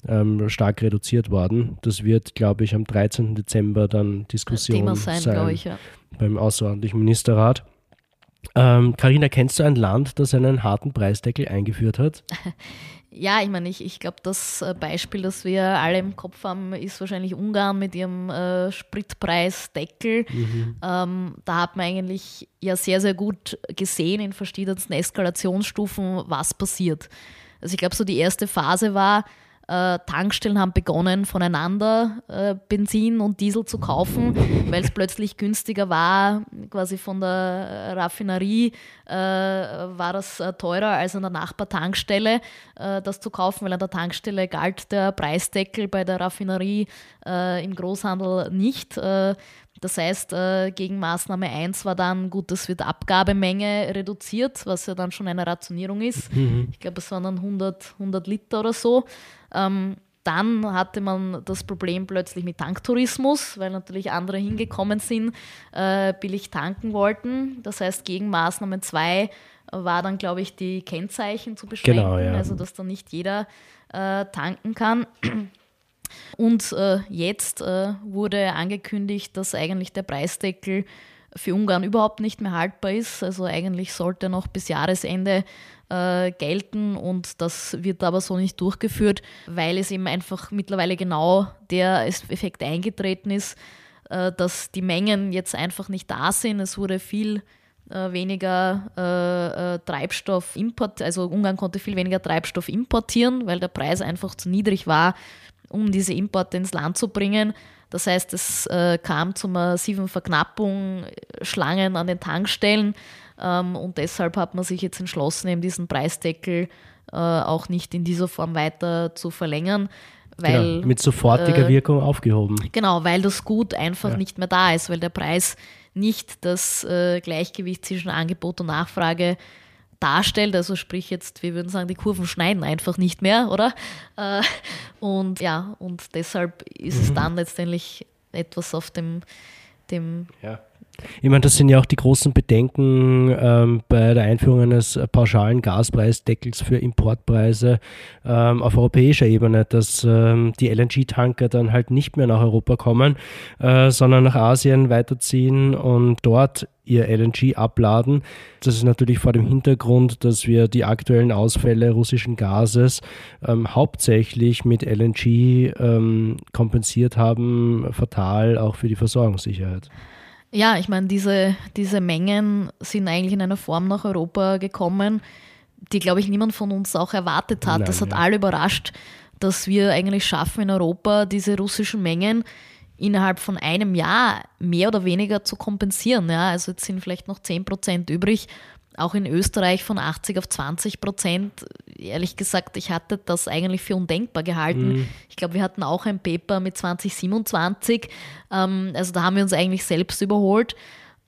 B: ähm, stark reduziert worden. Das wird, glaube ich, am 13. Dezember dann Diskussion sein, sein ich, ja. beim Außerordentlichen Ministerrat. Karina, ähm, kennst du ein Land, das einen harten Preisdeckel eingeführt hat?
A: Ja, ich meine, ich, ich glaube, das äh, Beispiel, das wir alle im Kopf haben, ist wahrscheinlich Ungarn mit ihrem äh, Spritpreisdeckel. Mhm. Ähm, da hat man eigentlich ja sehr, sehr gut gesehen in verschiedensten Eskalationsstufen, was passiert. Also ich glaube, so die erste Phase war, äh, Tankstellen haben begonnen, voneinander äh, Benzin und Diesel zu kaufen, weil es plötzlich günstiger war, quasi von der Raffinerie äh, war das äh, teurer als an der Nachbartankstelle, äh, das zu kaufen, weil an der Tankstelle galt der Preisdeckel bei der Raffinerie äh, im Großhandel nicht. Das heißt, gegen Maßnahme 1 war dann, gut, das wird Abgabemenge reduziert, was ja dann schon eine Rationierung ist. Mhm. Ich glaube, es waren dann 100, 100 Liter oder so. Ähm, dann hatte man das Problem plötzlich mit Tanktourismus, weil natürlich andere hingekommen sind, äh, billig tanken wollten. Das heißt, gegen Maßnahme 2 war dann, glaube ich, die Kennzeichen zu beschränken, genau, ja. also dass dann nicht jeder äh, tanken kann. Und äh, jetzt äh, wurde angekündigt, dass eigentlich der Preisdeckel für Ungarn überhaupt nicht mehr haltbar ist. Also eigentlich sollte noch bis Jahresende äh, gelten und das wird aber so nicht durchgeführt, weil es eben einfach mittlerweile genau der Effekt eingetreten ist, äh, dass die Mengen jetzt einfach nicht da sind. Es wurde viel äh, weniger äh, äh, Treibstoff importiert, also Ungarn konnte viel weniger Treibstoff importieren, weil der Preis einfach zu niedrig war um diese Importe ins Land zu bringen. Das heißt, es äh, kam zu massiven Verknappung, Schlangen an den Tankstellen und deshalb hat man sich jetzt entschlossen, eben diesen Preisdeckel äh, auch nicht in dieser Form weiter zu verlängern. Weil,
B: genau, mit sofortiger äh, Wirkung aufgehoben.
A: Genau, weil das Gut einfach ja. nicht mehr da ist, weil der Preis nicht das äh, Gleichgewicht zwischen Angebot und Nachfrage darstellt. Also sprich jetzt, wir würden sagen, die Kurven schneiden einfach nicht mehr, oder? Äh, und ja, und deshalb ist mhm. es dann letztendlich etwas auf dem, dem
B: ja. Ich meine, das sind ja auch die großen Bedenken ähm, bei der Einführung eines pauschalen Gaspreisdeckels für Importpreise ähm, auf europäischer Ebene, dass ähm, die LNG-Tanker dann halt nicht mehr nach Europa kommen, äh, sondern nach Asien weiterziehen und dort ihr LNG abladen. Das ist natürlich vor dem Hintergrund, dass wir die aktuellen Ausfälle russischen Gases ähm, hauptsächlich mit LNG ähm, kompensiert haben, fatal auch für die Versorgungssicherheit.
A: Ja, ich meine, diese, diese Mengen sind eigentlich in einer Form nach Europa gekommen, die, glaube ich, niemand von uns auch erwartet hat. Nein, das hat ja. alle überrascht, dass wir eigentlich schaffen, in Europa diese russischen Mengen innerhalb von einem Jahr mehr oder weniger zu kompensieren. Ja, also jetzt sind vielleicht noch 10 Prozent übrig. Auch in Österreich von 80 auf 20 Prozent. Ehrlich gesagt, ich hatte das eigentlich für undenkbar gehalten. Mhm. Ich glaube, wir hatten auch ein Paper mit 2027. Ähm, also da haben wir uns eigentlich selbst überholt.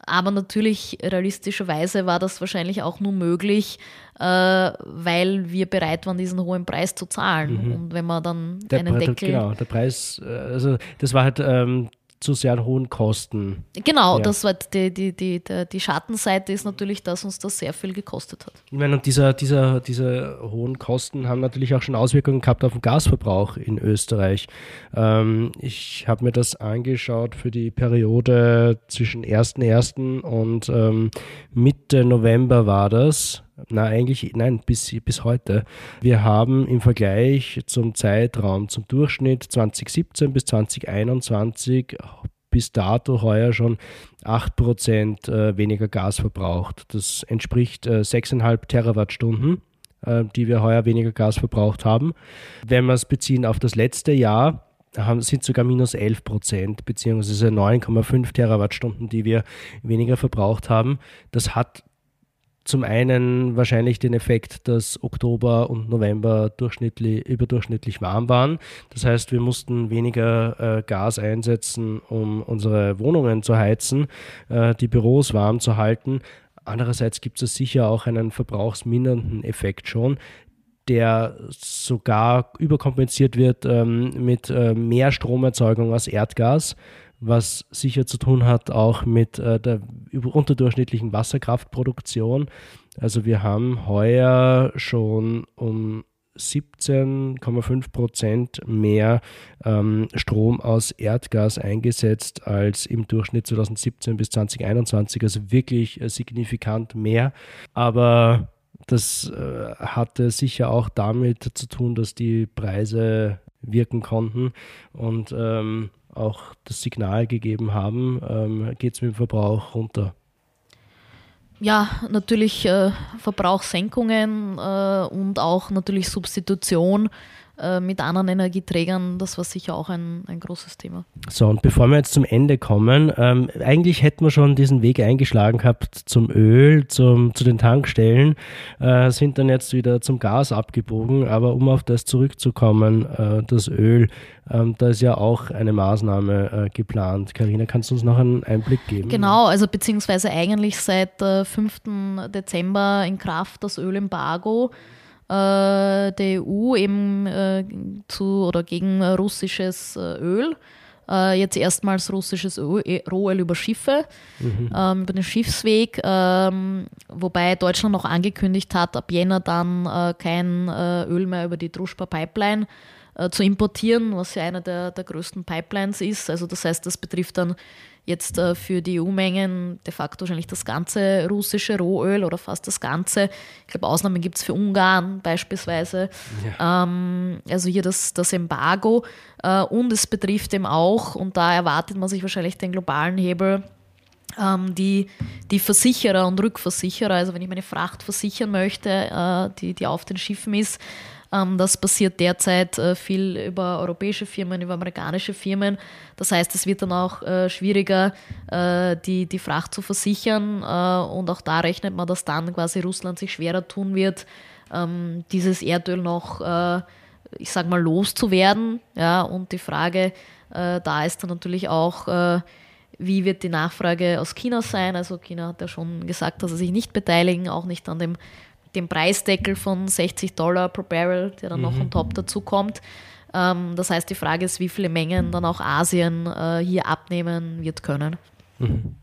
A: Aber natürlich, realistischerweise war das wahrscheinlich auch nur möglich, äh, weil wir bereit waren, diesen hohen Preis zu zahlen. Mhm. Und wenn man dann
B: der,
A: einen Deckel.
B: Genau, der Preis, äh, also das war halt ähm, zu sehr hohen Kosten.
A: Genau, ja. das war die, die, die, die, Schattenseite ist natürlich, dass uns das sehr viel gekostet hat.
B: Ich meine, und dieser, dieser, diese hohen Kosten haben natürlich auch schon Auswirkungen gehabt auf den Gasverbrauch in Österreich. Ähm, ich habe mir das angeschaut für die Periode zwischen 1.1. und ähm, Mitte November war das. Na, eigentlich, nein, bis, bis heute. Wir haben im Vergleich zum Zeitraum, zum Durchschnitt 2017 bis 2021 bis dato heuer schon 8% äh, weniger Gas verbraucht. Das entspricht 6,5 äh, Terawattstunden, äh, die wir heuer weniger Gas verbraucht haben. Wenn wir es beziehen auf das letzte Jahr, sind sogar minus 11 Prozent, beziehungsweise 9,5 Terawattstunden, die wir weniger verbraucht haben. Das hat zum einen wahrscheinlich den Effekt, dass Oktober und November durchschnittlich, überdurchschnittlich warm waren. Das heißt, wir mussten weniger äh, Gas einsetzen, um unsere Wohnungen zu heizen, äh, die Büros warm zu halten. Andererseits gibt es sicher auch einen verbrauchsmindernden Effekt schon, der sogar überkompensiert wird ähm, mit äh, mehr Stromerzeugung aus Erdgas was sicher zu tun hat auch mit äh, der unterdurchschnittlichen Wasserkraftproduktion. Also wir haben heuer schon um 17,5 Prozent mehr ähm, Strom aus Erdgas eingesetzt als im Durchschnitt 2017 bis 2021, also wirklich äh, signifikant mehr. Aber das äh, hatte sicher auch damit zu tun, dass die Preise wirken konnten und ähm, auch das Signal gegeben haben, ähm, geht es mit dem Verbrauch runter.
A: Ja, natürlich äh, Verbrauchssenkungen äh, und auch natürlich Substitution äh, mit anderen Energieträgern, das war sicher auch ein, ein großes Thema.
B: So, und bevor wir jetzt zum Ende kommen, ähm, eigentlich hätten wir schon diesen Weg eingeschlagen gehabt zum Öl, zum, zu den Tankstellen, äh, sind dann jetzt wieder zum Gas abgebogen, aber um auf das zurückzukommen, äh, das Öl, ähm, da ist ja auch eine Maßnahme äh, geplant. Karina, kannst du uns noch einen Einblick geben?
A: Genau, also beziehungsweise eigentlich seit 5. Dezember in Kraft das Ölembargo äh, der EU eben äh, zu oder gegen russisches äh, Öl. Äh, jetzt erstmals russisches Öl, äh, Rohöl über Schiffe, mhm. ähm, über den Schiffsweg, ähm, wobei Deutschland noch angekündigt hat, ab Jänner dann äh, kein Öl mehr über die Druschba Pipeline zu importieren, was ja eine der, der größten Pipelines ist. Also das heißt, das betrifft dann jetzt äh, für die EU-Mengen de facto wahrscheinlich das ganze russische Rohöl oder fast das ganze. Ich glaube, Ausnahmen gibt es für Ungarn beispielsweise. Ja. Ähm, also hier das, das Embargo. Äh, und es betrifft eben auch, und da erwartet man sich wahrscheinlich den globalen Hebel, ähm, die, die Versicherer und Rückversicherer, also wenn ich meine Fracht versichern möchte, äh, die, die auf den Schiffen ist, das passiert derzeit äh, viel über europäische Firmen, über amerikanische Firmen. Das heißt, es wird dann auch äh, schwieriger, äh, die, die Fracht zu versichern. und auch da rechnet man, dass dann quasi Russland sich schwerer tun wird, ähm, dieses Erdöl noch, ich sag mal, loszuwerden. Ja, und die Frage da ist dann natürlich auch, wie wird die Nachfrage aus China sein? Also China hat ja schon gesagt, dass sie sich nicht beteiligen, auch nicht an dem dem Preisdeckel von 60 Dollar pro Barrel, der dann mhm. noch on top dazu kommt. Ähm, das heißt, die Frage ist, wie viele Mengen dann auch Asien äh, hier abnehmen wird können. Mhm.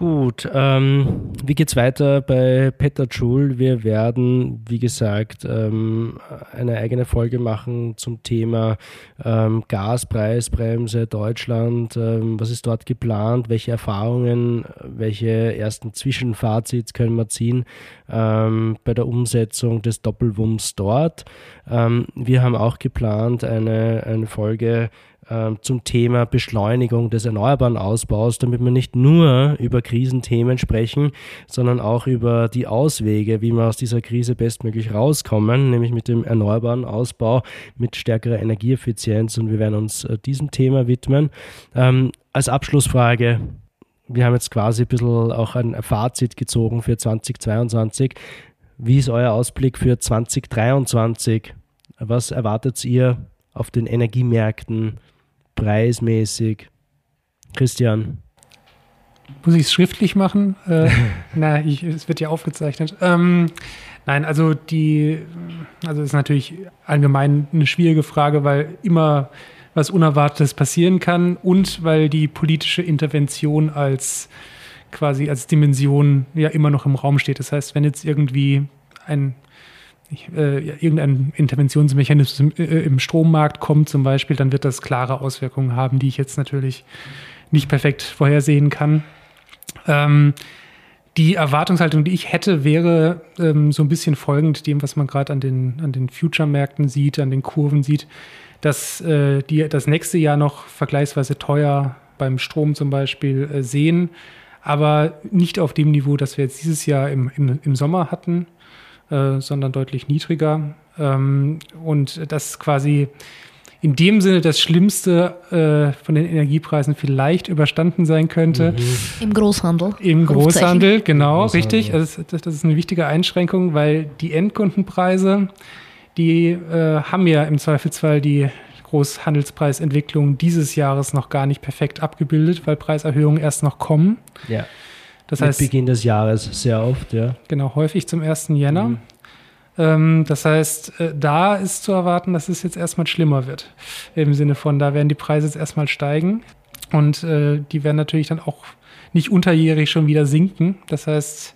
B: Gut, ähm, wie geht's weiter bei Petterjoule? Wir werden, wie gesagt, ähm, eine eigene Folge machen zum Thema ähm, Gaspreisbremse Deutschland. Ähm, was ist dort geplant? Welche Erfahrungen, welche ersten Zwischenfazits können wir ziehen ähm, bei der Umsetzung des Doppelwumms dort? Ähm, wir haben auch geplant, eine, eine Folge ähm, zum Thema Beschleunigung des erneuerbaren Ausbaus, damit wir nicht nur über Krisenthemen sprechen, sondern auch über die Auswege, wie wir aus dieser Krise bestmöglich rauskommen, nämlich mit dem erneuerbaren Ausbau, mit stärkerer Energieeffizienz und wir werden uns äh, diesem Thema widmen. Ähm, als Abschlussfrage, wir haben jetzt quasi ein bisschen auch ein Fazit gezogen für 2022. Wie ist euer Ausblick für 2023? Was erwartet ihr auf den Energiemärkten? Preismäßig? Christian.
C: Muss ich es schriftlich machen? Äh, na, ich, es wird ja aufgezeichnet. Ähm, nein, also die, also ist natürlich allgemein eine schwierige Frage, weil immer was Unerwartetes passieren kann und weil die politische Intervention als quasi als Dimension ja immer noch im Raum steht. Das heißt, wenn jetzt irgendwie ein äh, irgendein Interventionsmechanismus im, äh, im, Strommarkt kommt zum Beispiel, dann wird das klare Auswirkungen haben, die ich jetzt natürlich nicht perfekt vorhersehen kann. Ähm, die Erwartungshaltung, die ich hätte, wäre ähm, so ein bisschen folgend dem, was man gerade an den, an den Future-Märkten sieht, an den Kurven sieht, dass äh, die das nächste Jahr noch vergleichsweise teuer beim Strom zum Beispiel äh, sehen, aber nicht auf dem Niveau, das wir jetzt dieses Jahr im, im, im Sommer hatten. Äh, sondern deutlich niedriger. Ähm, und das quasi in dem Sinne das Schlimmste äh, von den Energiepreisen vielleicht überstanden sein könnte. Mhm.
A: Im Großhandel.
C: Im Großhandel, genau, Großhandel. richtig. Also das, das, ist eine wichtige Einschränkung, weil die Endkundenpreise, die äh, haben ja im Zweifelsfall die Großhandelspreisentwicklung dieses Jahres noch gar nicht perfekt abgebildet, weil Preiserhöhungen erst noch kommen.
B: Ja. Das Mit heißt, Beginn des Jahres sehr oft, ja.
C: Genau, häufig zum 1. Jänner. Mhm. Ähm, das heißt, äh, da ist zu erwarten, dass es jetzt erstmal schlimmer wird. Im Sinne von, da werden die Preise jetzt erstmal steigen und äh, die werden natürlich dann auch nicht unterjährig schon wieder sinken. Das heißt,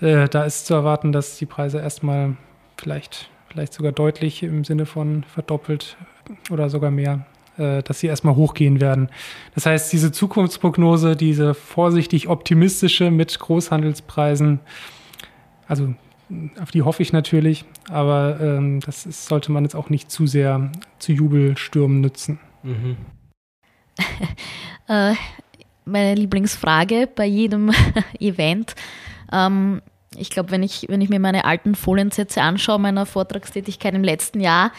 C: äh, da ist zu erwarten, dass die Preise erstmal vielleicht, vielleicht sogar deutlich im Sinne von verdoppelt oder sogar mehr äh, dass sie erstmal hochgehen werden. Das heißt, diese Zukunftsprognose, diese vorsichtig optimistische mit Großhandelspreisen, also auf die hoffe ich natürlich, aber ähm, das ist, sollte man jetzt auch nicht zu sehr zu Jubelstürmen nützen. Mhm.
A: äh, meine Lieblingsfrage bei jedem Event. Ähm, ich glaube, wenn ich, wenn ich mir meine alten Foliensätze anschaue, meiner Vortragstätigkeit im letzten Jahr,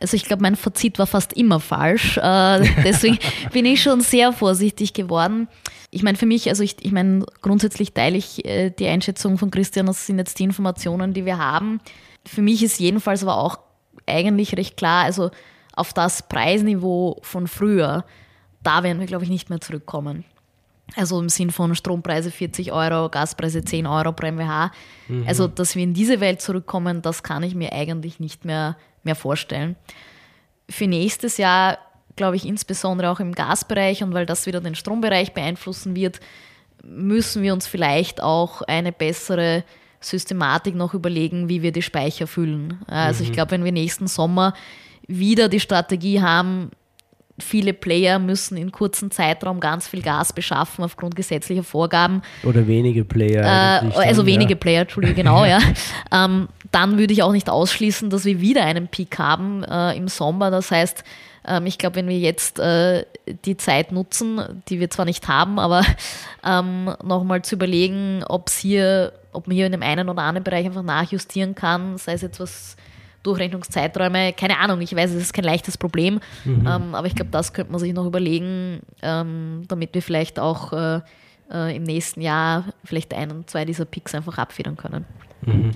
A: also ich glaube, mein Fazit war fast immer falsch. Äh, deswegen bin ich schon sehr vorsichtig geworden. Ich meine, für mich, also ich, ich meine, grundsätzlich teile ich äh, die Einschätzung von Christian, das sind jetzt die Informationen, die wir haben. Für mich ist jedenfalls aber auch eigentlich recht klar, also auf das Preisniveau von früher, da werden wir, glaube ich, nicht mehr zurückkommen. Also im Sinn von Strompreise 40 Euro, Gaspreise 10 Euro pro MWH. Mhm. Also, dass wir in diese Welt zurückkommen, das kann ich mir eigentlich nicht mehr mehr vorstellen. Für nächstes Jahr glaube ich insbesondere auch im Gasbereich und weil das wieder den Strombereich beeinflussen wird, müssen wir uns vielleicht auch eine bessere Systematik noch überlegen, wie wir die Speicher füllen. Also mhm. ich glaube, wenn wir nächsten Sommer wieder die Strategie haben, viele Player müssen in kurzen Zeitraum ganz viel Gas beschaffen aufgrund gesetzlicher Vorgaben.
B: Oder wenige Player.
A: Äh, also dann, wenige ja. Player, Entschuldige, genau, ja. Ähm, dann würde ich auch nicht ausschließen, dass wir wieder einen Peak haben äh, im Sommer. Das heißt, ähm, ich glaube, wenn wir jetzt äh, die Zeit nutzen, die wir zwar nicht haben, aber ähm, nochmal zu überlegen, ob es hier, ob man hier in dem einen oder anderen Bereich einfach nachjustieren kann, sei es jetzt was Durchrechnungszeiträume, keine Ahnung, ich weiß, es ist kein leichtes Problem, mhm. ähm, aber ich glaube, das könnte man sich noch überlegen, ähm, damit wir vielleicht auch äh, äh, im nächsten Jahr vielleicht ein, zwei dieser Picks einfach abfedern können. Mhm.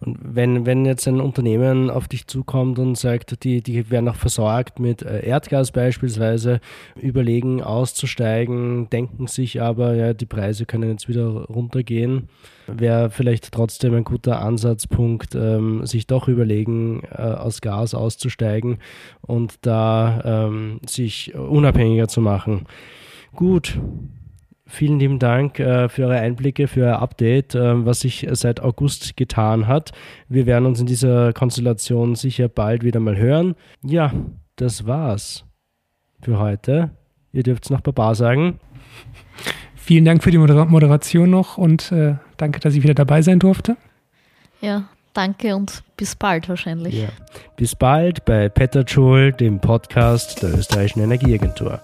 B: Und wenn, wenn jetzt ein Unternehmen auf dich zukommt und sagt, die, die werden auch versorgt mit äh, Erdgas beispielsweise, überlegen auszusteigen, denken sich aber, ja, die Preise können jetzt wieder runtergehen, wäre vielleicht trotzdem ein guter Ansatzpunkt, ähm, sich doch überlegen, äh, aus Gas auszusteigen und da ähm, sich unabhängiger zu machen. Gut, vielen lieben Dank äh, für eure Einblicke, für euer Update, äh, was sich seit August getan hat. Wir werden uns in dieser Konstellation sicher bald wieder mal hören. Ja, das war's für heute. Ihr dürft es noch Baba sagen.
C: Vielen Dank für die Moder Moderation noch und äh, danke, dass ich wieder dabei sein durfte.
A: Ja, danke und bis bald wahrscheinlich. Ja.
B: Bis bald bei Petterschul, dem Podcast der österreichischen Energieagentur.